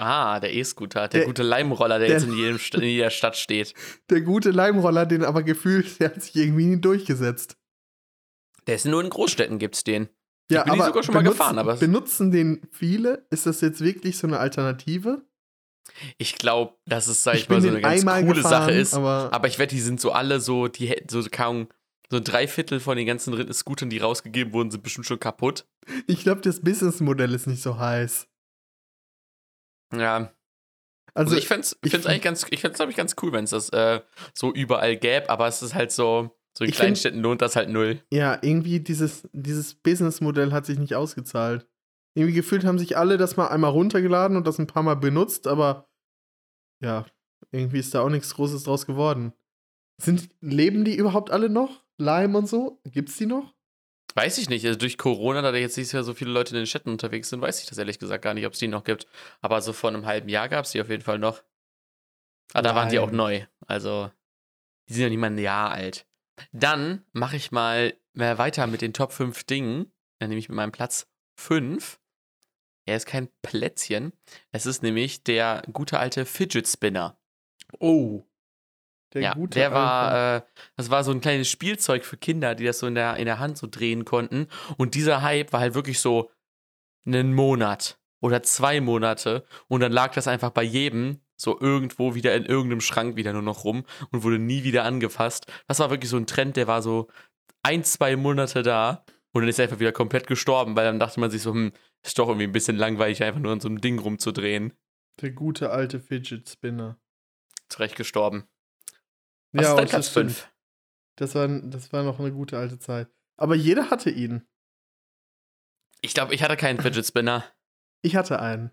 A: Ah, der E-Scooter, der,
B: Der-
A: gute Leimroller, der,
B: der-
A: jetzt in, jedem, in jeder Stadt steht.
B: Der gute Leimroller, den aber gefühlt, der hat sich irgendwie nie durchgesetzt.
A: Der ist nur in Großstädten, gibt's den.
B: Ja,
A: bin die sogar schon mal gefahren, aber
B: benutzen den viele? Ist das jetzt wirklich so eine Alternative?
A: Ich glaube, dass es, sag ich,
B: bin
A: mal, so eine ganz coole
B: gefahren,
A: Sache ist.
B: Aber,
A: Aber ich wette, die sind so alle so, die hä- so kaum, so ein Dreiviertel von den ganzen Scootern, die rausgegeben wurden, sind bestimmt schon kaputt.
B: ich glaube, das Businessmodell ist nicht so heiß.
A: Ja,
B: Also,
A: also, ich fände es eigentlich ganz, ich fänd's, glaube ich, ganz cool, wenn es das äh, so überall gäbe, aber es ist halt so, so in kleinen
B: find-
A: Städten lohnt das halt null.
B: ja, irgendwie dieses, dieses Businessmodell hat sich nicht ausgezahlt. Irgendwie gefühlt haben sich alle das mal einmal runtergeladen und das ein paar Mal benutzt, aber ja, irgendwie ist da auch nichts Großes draus geworden. Sind, leben die überhaupt alle noch? Lime und so? Gibt's die noch?
A: Weiß ich nicht, also durch Corona, da jetzt nicht mehr so viele Leute in den Städten unterwegs sind, weiß ich das ehrlich gesagt gar nicht, ob es die noch gibt. Aber so vor einem halben Jahr gab es die auf jeden Fall noch. Aber da waren die auch neu. Also, die sind ja nicht mal ein Jahr alt. Dann mache ich mal äh, weiter mit den Top 5 Dingen. Dann nehme ich mit meinem Platz 5. Er ist kein Plätzchen. Es ist nämlich der gute alte Fidget Spinner.
B: Oh. Der
A: ja,
B: gute
A: der war, äh, das war so ein kleines Spielzeug für Kinder, die das so in der, in der Hand so drehen konnten. Und dieser Hype war halt wirklich so einen Monat oder zwei Monate. Und dann lag das einfach bei jedem so irgendwo wieder in irgendeinem Schrank wieder nur noch rum und wurde nie wieder angefasst. Das war wirklich so ein Trend, der war so ein, zwei Monate da und dann ist er einfach wieder komplett gestorben, weil dann dachte man sich so, hm, ist doch irgendwie ein bisschen langweilig, einfach nur an so einem Ding rumzudrehen.
B: Der gute alte Fidget Spinner.
A: Zurecht gestorben. Was ist
B: und
A: dein
B: das
A: Platz
B: stimmt.
A: 5?
B: Das war, das war noch eine gute alte Zeit. Aber jeder hatte ihn.
A: Ich glaube, ich hatte keinen Fidget Spinner.
B: Ich hatte einen.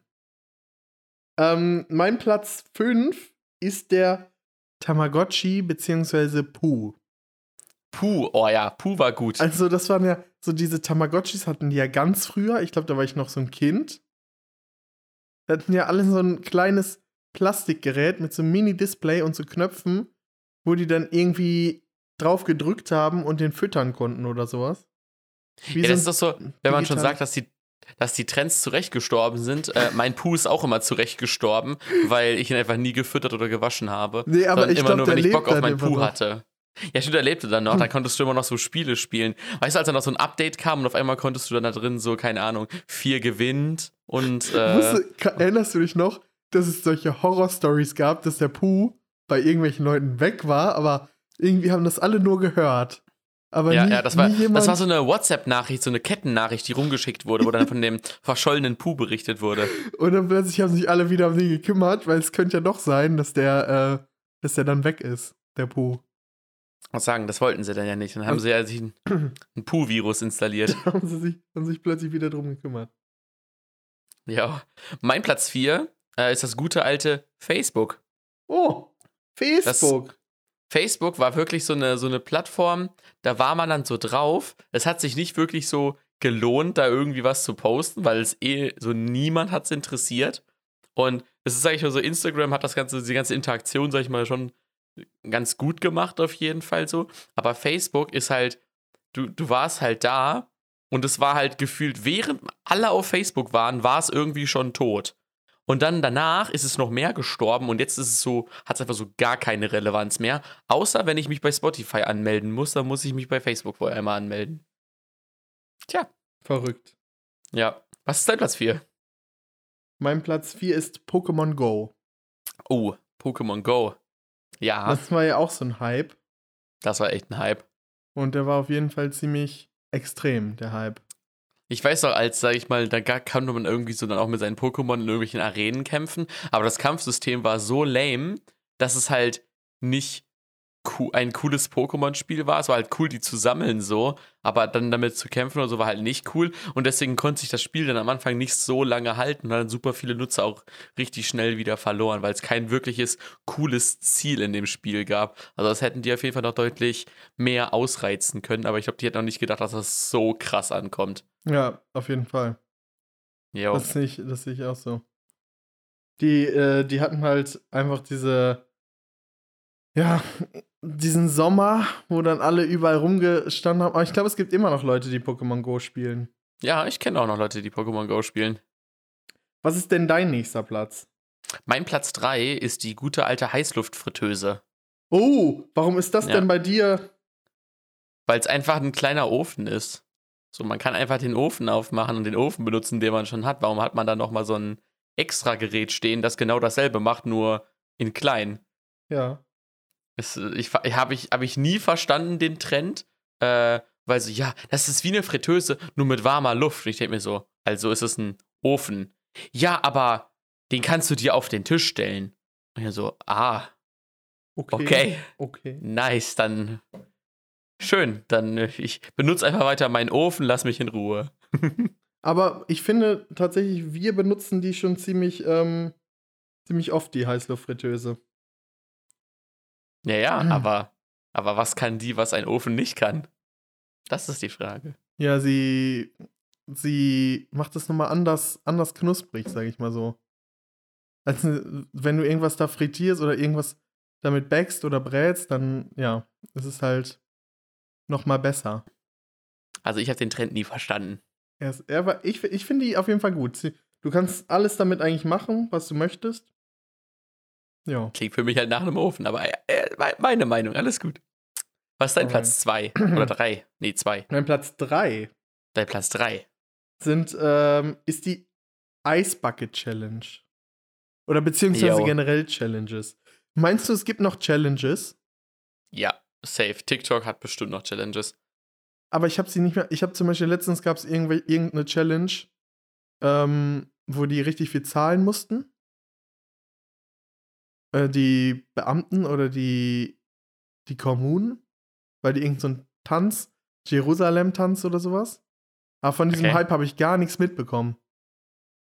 B: Ähm, mein Platz 5 ist der Tamagotchi bzw. Pooh.
A: Puh, oh ja, Puh war gut.
B: Also, das waren ja so diese Tamagotchis hatten die ja ganz früher. Ich glaube, da war ich noch so ein Kind. Da hatten ja alle so ein kleines Plastikgerät mit so einem Mini-Display und so Knöpfen, wo die dann irgendwie drauf gedrückt haben und den füttern konnten oder sowas. Wie
A: ja, das ist doch so, wenn man schon sagt, dass die, dass die Trends zurecht gestorben sind. Äh, mein Puh ist auch immer zurecht gestorben, weil ich ihn einfach nie gefüttert oder gewaschen habe.
B: Nee, aber ich
A: immer
B: glaub,
A: nur, wenn ich Bock auf meinen Puh hatte. Ja, stimmt, er lebte dann noch. Da konntest du immer noch so Spiele spielen. Weißt du, als dann noch so ein Update kam und auf einmal konntest du dann da drin so, keine Ahnung, vier gewinnt und. Äh,
B: Wusste, erinnerst du dich noch, dass es solche Horror-Stories gab, dass der Puh bei irgendwelchen Leuten weg war, aber irgendwie haben das alle nur gehört. Aber
A: ja,
B: nie,
A: ja, das war, das war so eine WhatsApp-Nachricht, so eine Kettennachricht, die rumgeschickt wurde, wo dann von dem verschollenen Puh berichtet wurde.
B: und dann plötzlich haben sich alle wieder um den gekümmert, weil es könnte ja doch sein, dass der, äh, dass der dann weg ist, der Puh.
A: Was sagen, das wollten sie dann ja nicht. Dann haben sie ja sich ein, ein Puh-Virus installiert.
B: Da haben sie sich, haben sich plötzlich wieder drum gekümmert.
A: Ja. Mein Platz 4 äh, ist das gute alte Facebook.
B: Oh, Facebook.
A: Facebook war wirklich so eine, so eine Plattform, da war man dann so drauf. Es hat sich nicht wirklich so gelohnt, da irgendwie was zu posten, weil es eh so niemand hat es interessiert. Und es ist, sag ich mal, so, Instagram hat das ganze, die ganze Interaktion, sag ich mal, schon ganz gut gemacht, auf jeden Fall so. Aber Facebook ist halt, du, du warst halt da und es war halt gefühlt, während alle auf Facebook waren, war es irgendwie schon tot. Und dann danach ist es noch mehr gestorben und jetzt ist es so, hat es einfach so gar keine Relevanz mehr. Außer wenn ich mich bei Spotify anmelden muss, dann muss ich mich bei Facebook vorher einmal anmelden. Tja,
B: Verrückt.
A: ja. Was ist dein Platz 4?
B: Mein Platz 4 ist Pokémon Go.
A: Oh, Pokémon Go. Ja, das,
B: Das war ja auch so ein Hype.
A: war echt ein Hype.
B: Und der war auf jeden Fall ziemlich extrem, der Hype.
A: Ich weiß noch, als, sag ich mal, da konnte man irgendwie so dann auch mit seinen Pokémon in irgendwelchen Arenen kämpfen, aber das Kampfsystem war so lame, dass es halt nicht ein cooles Pokémon-Spiel war. Es war halt cool, die zu sammeln so, aber dann damit zu kämpfen oder so war halt nicht cool. Und deswegen konnte sich das Spiel dann am Anfang nicht so lange halten und dann super viele Nutzer auch richtig schnell wieder verloren, weil es kein wirkliches cooles Ziel in dem Spiel gab. Also das hätten die auf jeden Fall noch deutlich mehr ausreizen können, aber ich glaube, die hätten auch nicht gedacht, dass das so krass ankommt.
B: Ja, auf jeden Fall.
A: Jo.
B: Das sehe ich, das sehe ich auch so. Die, äh, die hatten halt einfach diese, ja, diesen Sommer, wo dann alle überall rumgestanden haben. Aber ich glaube, es gibt immer noch Leute, die Pokémon Go spielen.
A: Ja, ich kenne auch noch Leute, die Pokémon Go spielen.
B: Was ist denn dein nächster Platz?
A: Mein Platz 3 ist die gute alte Heißluftfritteuse.
B: Oh, warum ist das
A: Ja.
B: denn bei dir?
A: Weil es einfach ein kleiner Ofen ist. So, man kann einfach den Ofen aufmachen und den Ofen benutzen, den man schon hat. Warum hat man dann nochmal so ein extra Gerät stehen, das genau dasselbe macht, nur in klein?
B: Ja.
A: Es, äh, ich habe ich, hab ich nie verstanden, den Trend. Äh, weil so, ja, das ist wie eine Fritteuse, nur mit warmer Luft. Und ich denke mir so, also ist es ein Ofen. Ja, aber den kannst du dir auf den Tisch stellen. Und ich so, ah,
B: Okay.
A: okay,
B: Okay.
A: nice, dann schön. Dann äh, ich benutze einfach weiter meinen Ofen, lass mich in Ruhe.
B: Aber ich finde tatsächlich, wir benutzen die schon ziemlich, ähm, ziemlich oft, die Heißluftfritteuse.
A: Ja, ja,
B: Mhm.
A: aber, aber was kann die, was ein Ofen nicht kann? Das ist die Frage.
B: Ja, sie, sie macht es nochmal anders, anders knusprig, sag ich mal so. Als wenn du irgendwas da frittierst oder irgendwas damit backst oder brätst, dann ja, ist es halt nochmal besser.
A: Also ich habe den Trend nie verstanden.
B: Er ist, er war, ich ich finde die auf jeden Fall gut. Sie, du kannst alles damit eigentlich machen, was du möchtest. Ja.
A: Klingt für mich halt nach einem Ofen, aber äh, äh, meine Meinung, alles gut. Was ist dein
B: Alright.
A: Platz 2 oder 3? Nee, 2.
B: Mein Platz 3
A: Dein Platz 3.
B: sind, ähm, ist die Ice Bucket Challenge. Oder beziehungsweise
A: Jo.
B: generell Challenges. Meinst du, es gibt noch Challenges?
A: Ja, safe. TikTok hat bestimmt noch Challenges.
B: Aber ich habe sie nicht mehr. Ich habe zum Beispiel letztens gab es irgendeine Challenge, ähm, wo die richtig viel zahlen mussten. Äh, die Beamten oder die, die Kommunen, weil die irgend so Tanz, Jerusalem-Tanz oder sowas. Aber von diesem
A: Okay.
B: Hype habe ich gar nichts mitbekommen.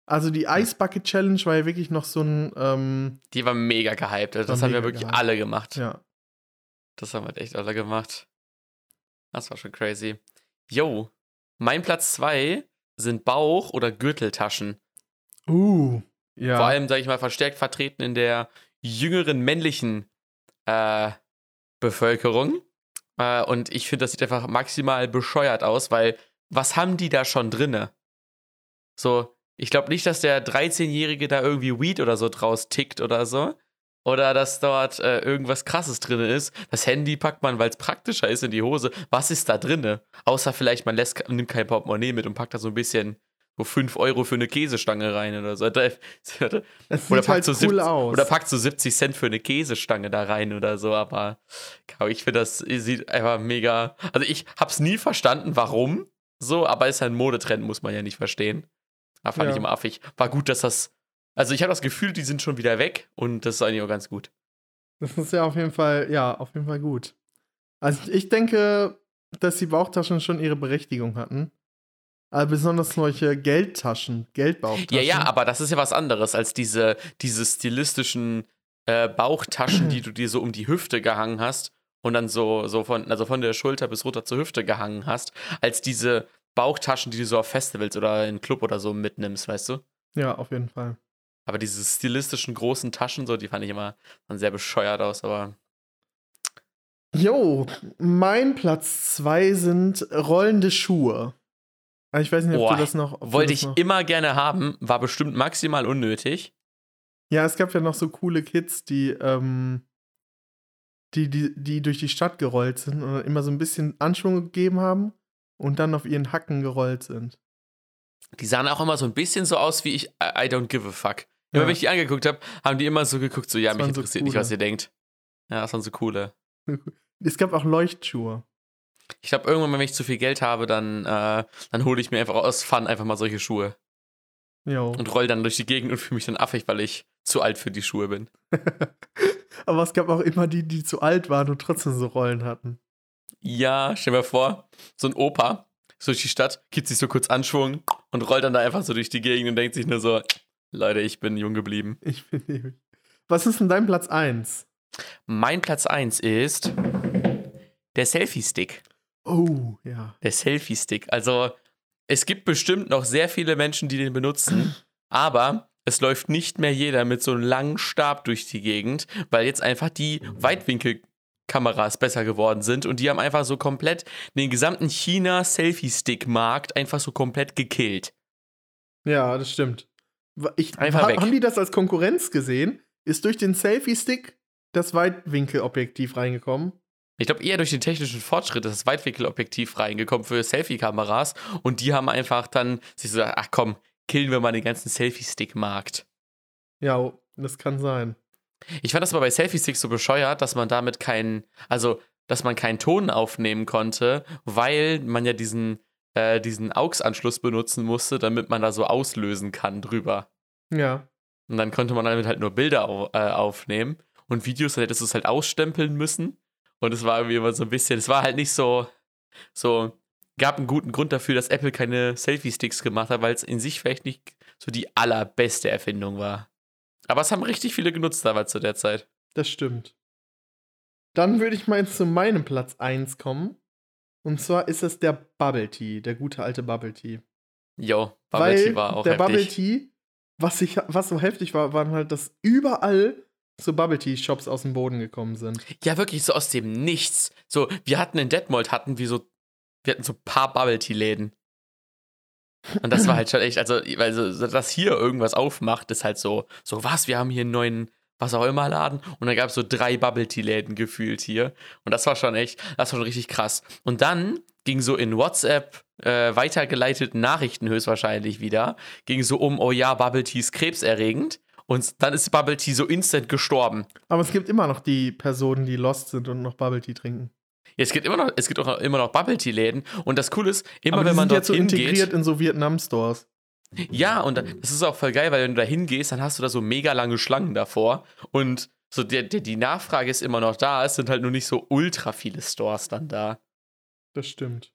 B: Also die Ice Bucket Challenge war ja wirklich noch so ein, ähm,
A: Die war mega gehypt. Also das haben wir wirklich
B: gehypt.
A: alle gemacht.
B: ja.
A: Das haben halt echt alle gemacht. Das war schon crazy. Yo, mein Platz 2 sind Bauch- oder Gürteltaschen.
B: Uh, ja.
A: Vor allem, sage ich mal, verstärkt vertreten in der jüngeren männlichen äh, Bevölkerung. Äh, und ich finde, das sieht einfach maximal bescheuert aus, weil was haben die da schon drinne? So, ich glaube nicht, dass der 13-Jährige da irgendwie Weed oder so draus tickt oder so. Oder dass dort äh, irgendwas krasses drin ist. Das Handy packt man, weil es praktischer ist, in die Hose. Was ist da drinne? Außer vielleicht, man lässt, nimmt kein Portemonnaie mit und packt da so ein bisschen so 5 Euro für eine Käsestange rein oder so.
B: Das
A: Oder
B: sieht
A: packt,
B: halt
A: so
B: cool
A: 70,
B: aus.
A: oder packt so 70 Cent für eine Käsestange da rein oder so, aber ich finde, das sieht einfach mega. Also ich hab's nie verstanden, warum so, aber ist ein Modetrend, muss man ja nicht verstehen. Aber fand
B: Ja.
A: ich immer affig. War gut, dass das. Also ich habe das Gefühl, die sind schon wieder weg und das ist eigentlich auch ganz gut.
B: Das ist ja auf jeden Fall, ja, auf jeden Fall gut. Also ich denke, dass die Bauchtaschen schon ihre Berechtigung hatten. Aber besonders solche Geldtaschen, Geldbauchtaschen.
A: Ja, ja, aber das ist ja was anderes als diese, diese stilistischen äh, Bauchtaschen, die du dir so um die Hüfte gehangen hast und dann so, so von, also von der Schulter bis runter zur Hüfte gehangen hast, als diese Bauchtaschen, die du so auf Festivals oder in Club oder so mitnimmst, weißt du?
B: Ja, auf jeden Fall.
A: Aber diese stilistischen großen Taschen, so, die fand ich immer dann sehr bescheuert aus, aber
B: Jo, mein Platz zwei sind rollende Schuhe. Ah, Ich weiß nicht, ob
A: Boah,
B: du das noch.
A: wollte
B: das
A: ich
B: noch,
A: immer gerne haben, war bestimmt maximal unnötig.
B: Ja, es gab ja noch so coole Kids, die, ähm, die, die, die durch die Stadt gerollt sind und immer so ein bisschen Anschwung gegeben haben und dann auf ihren Hacken gerollt sind.
A: Die sahen auch immer so ein bisschen so aus wie ich, I, don't give a fuck. Immer
B: Ja.
A: wenn ich die angeguckt habe, haben die immer so geguckt, so, ja,
B: Das
A: mich
B: waren so
A: interessiert nicht, was ihr denkt. Ja, das waren so coole.
B: Es gab auch Leuchtschuhe.
A: Ich glaube, irgendwann, wenn ich zu viel Geld habe, dann, äh, dann hole ich mir einfach aus Fun einfach mal solche Schuhe
B: Jo.
A: und roll dann durch die Gegend und fühle mich dann affig, weil ich zu alt für die Schuhe bin.
B: Aber es gab auch immer die, die zu alt waren und trotzdem so Rollen hatten.
A: Ja, stell mal vor, so ein Opa so durch die Stadt, gibt sich so kurz Anschwung und rollt dann da einfach so durch die Gegend und denkt sich nur so, Leute, ich bin jung geblieben.
B: Ich bin ewig. Was ist denn dein Platz 1?
A: Mein Platz 1 ist der Selfie-Stick.
B: Oh, ja.
A: Der Selfie-Stick. Also, es gibt bestimmt noch sehr viele Menschen, die den benutzen, aber es läuft nicht mehr jeder mit so einem langen Stab durch die Gegend, weil jetzt einfach die Weitwinkelkameras besser geworden sind und die haben einfach so komplett den gesamten China-Selfie-Stick-Markt einfach so komplett gekillt.
B: Ja, das stimmt. Ich,
A: Einfach
B: ha,
A: weg.
B: Haben die das als Konkurrenz gesehen? Ist durch den Selfie-Stick das Weitwinkelobjektiv reingekommen?
A: Ich glaube eher durch den technischen Fortschritt ist das Weitwinkelobjektiv reingekommen für Selfie-Kameras und die haben einfach dann sich so gedacht, ach komm, killen wir mal den ganzen Selfie-Stick-Markt.
B: Ja, das kann sein.
A: Ich fand das aber bei Selfie-Sticks so bescheuert, dass man damit keinen, also, dass man keinen Ton aufnehmen konnte, weil man ja diesen, äh, diesen AUX-Anschluss benutzen musste, damit man da so auslösen kann drüber.
B: Ja.
A: Und dann konnte man damit halt nur Bilder au äh, aufnehmen und Videos, dann hättest du es halt ausstempeln müssen. Und es war irgendwie immer so ein bisschen, es war halt nicht so, so, gab einen guten Grund dafür, dass Apple keine Selfie-Sticks gemacht hat, weil es in sich vielleicht nicht so die allerbeste Erfindung war. Aber es haben richtig viele genutzt damals zu der Zeit.
B: Das stimmt. Dann würde ich mal jetzt zu meinem Platz 1 kommen. Und zwar ist es der Bubble Tea, der gute alte Bubble Tea.
A: Jo, Bubble
B: Weil
A: Tea war auch
B: der
A: heftig.
B: Bubble Tea, was, ich, was so heftig war, waren halt, dass überall so Bubble Tea Shops aus dem Boden gekommen sind.
A: Ja, wirklich so aus dem Nichts. So, wir hatten in Detmold hatten wir so, wir hatten so ein paar Bubble Tea Läden. Und das war halt schon echt, also, weil so, dass hier irgendwas aufmacht, ist halt so, so was, wir haben hier einen neuen, was auch immer Laden. Und dann gab es so drei Bubble Tea Läden gefühlt hier. Und das war schon echt, das war schon richtig krass. Und dann ging so in WhatsApp äh, weitergeleiteten Nachrichten höchstwahrscheinlich wieder, ging so um, oh ja, Bubble Tea ist krebserregend. Und dann ist Bubble Tea so instant gestorben.
B: Aber es gibt immer noch die Personen, die lost sind und noch Bubble Tea trinken.
A: Ja, es gibt immer noch, es gibt auch immer noch Bubble Tea Läden und das Coole ist, immer
B: Aber
A: wenn
B: die
A: man
B: sind jetzt so integriert
A: geht,
B: in so Vietnam-Stores.
A: ja und das ist auch voll geil, weil wenn du da hingehst, dann hast du da so mega lange Schlangen davor und so der, der, die Nachfrage ist immer noch da, es sind halt nur nicht so ultra viele Stores dann da.
B: Das stimmt.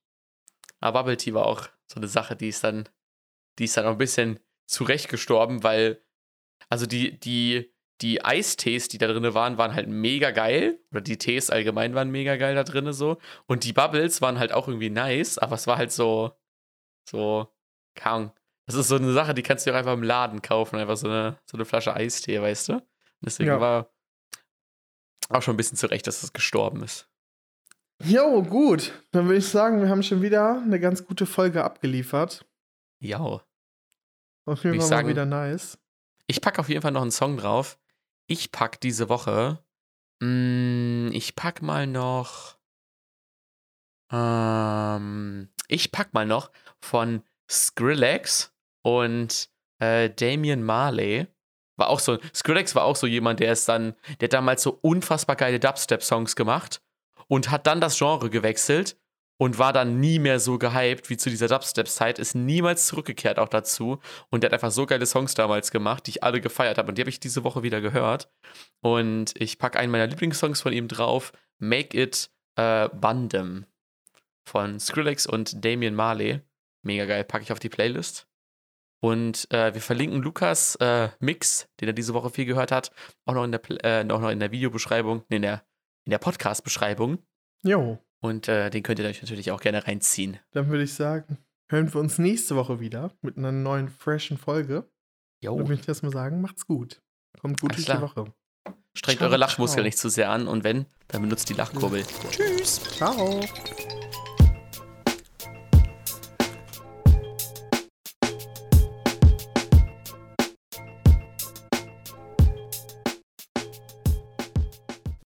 A: Aber Bubble Tea war auch so eine Sache, die ist dann, die ist dann auch ein bisschen zurecht gestorben, weil also die die die Eistees, die da drin waren, waren halt mega geil. Oder die Tees allgemein waren mega geil da drin so. Und die Bubbles waren halt auch irgendwie nice, aber es war halt so, so, kaum. Das ist so eine Sache, die kannst du auch einfach im Laden kaufen. Einfach so eine, so eine Flasche Eistee, weißt du? Und deswegen
B: Ja.
A: war auch schon ein bisschen zurecht, dass es gestorben ist.
B: Jo, gut. Dann würde ich sagen, wir haben schon wieder eine ganz gute Folge abgeliefert.
A: Ja.
B: Auf jeden
A: ich
B: Fall
A: sagen-
B: wieder nice.
A: Ich packe auf jeden Fall noch einen Song drauf. Ich pack diese Woche. Mm, ich pack mal noch. Ähm, ich pack mal noch von Skrillex und äh, Damian Marley. War auch so. Skrillex war auch so jemand, der ist dann, der damals so unfassbar geile Dubstep-Songs gemacht und hat dann das Genre gewechselt und war dann nie mehr so gehypt wie zu dieser Dubstep-Zeit, ist niemals zurückgekehrt auch dazu und der hat einfach so geile Songs damals gemacht, die ich alle gefeiert habe und die habe ich diese Woche wieder gehört und ich packe einen meiner Lieblingssongs von ihm drauf, Make It äh, Bandem von Skrillex und Damian Marley. Mega geil, packe ich auf die Playlist. Und äh, wir verlinken Lukas äh, Mix, den er diese Woche viel gehört hat, auch noch in der, äh, auch noch in der Videobeschreibung, nee, in der, in der Podcast-Beschreibung.
B: Jo,
A: Und äh, den könnt ihr euch natürlich auch gerne reinziehen.
B: dann würde ich sagen, hören wir uns nächste Woche wieder mit einer neuen, freshen Folge.
A: Jo.
B: Dann würde ich erstmal sagen, macht's gut. Kommt gut durch die. Woche.
A: Strengt
B: Ciao,
A: eure Lachmuskeln
B: ciao.
A: nicht zu sehr an und wenn, dann benutzt die Lachkurbel. Tschüss.
B: Ciao.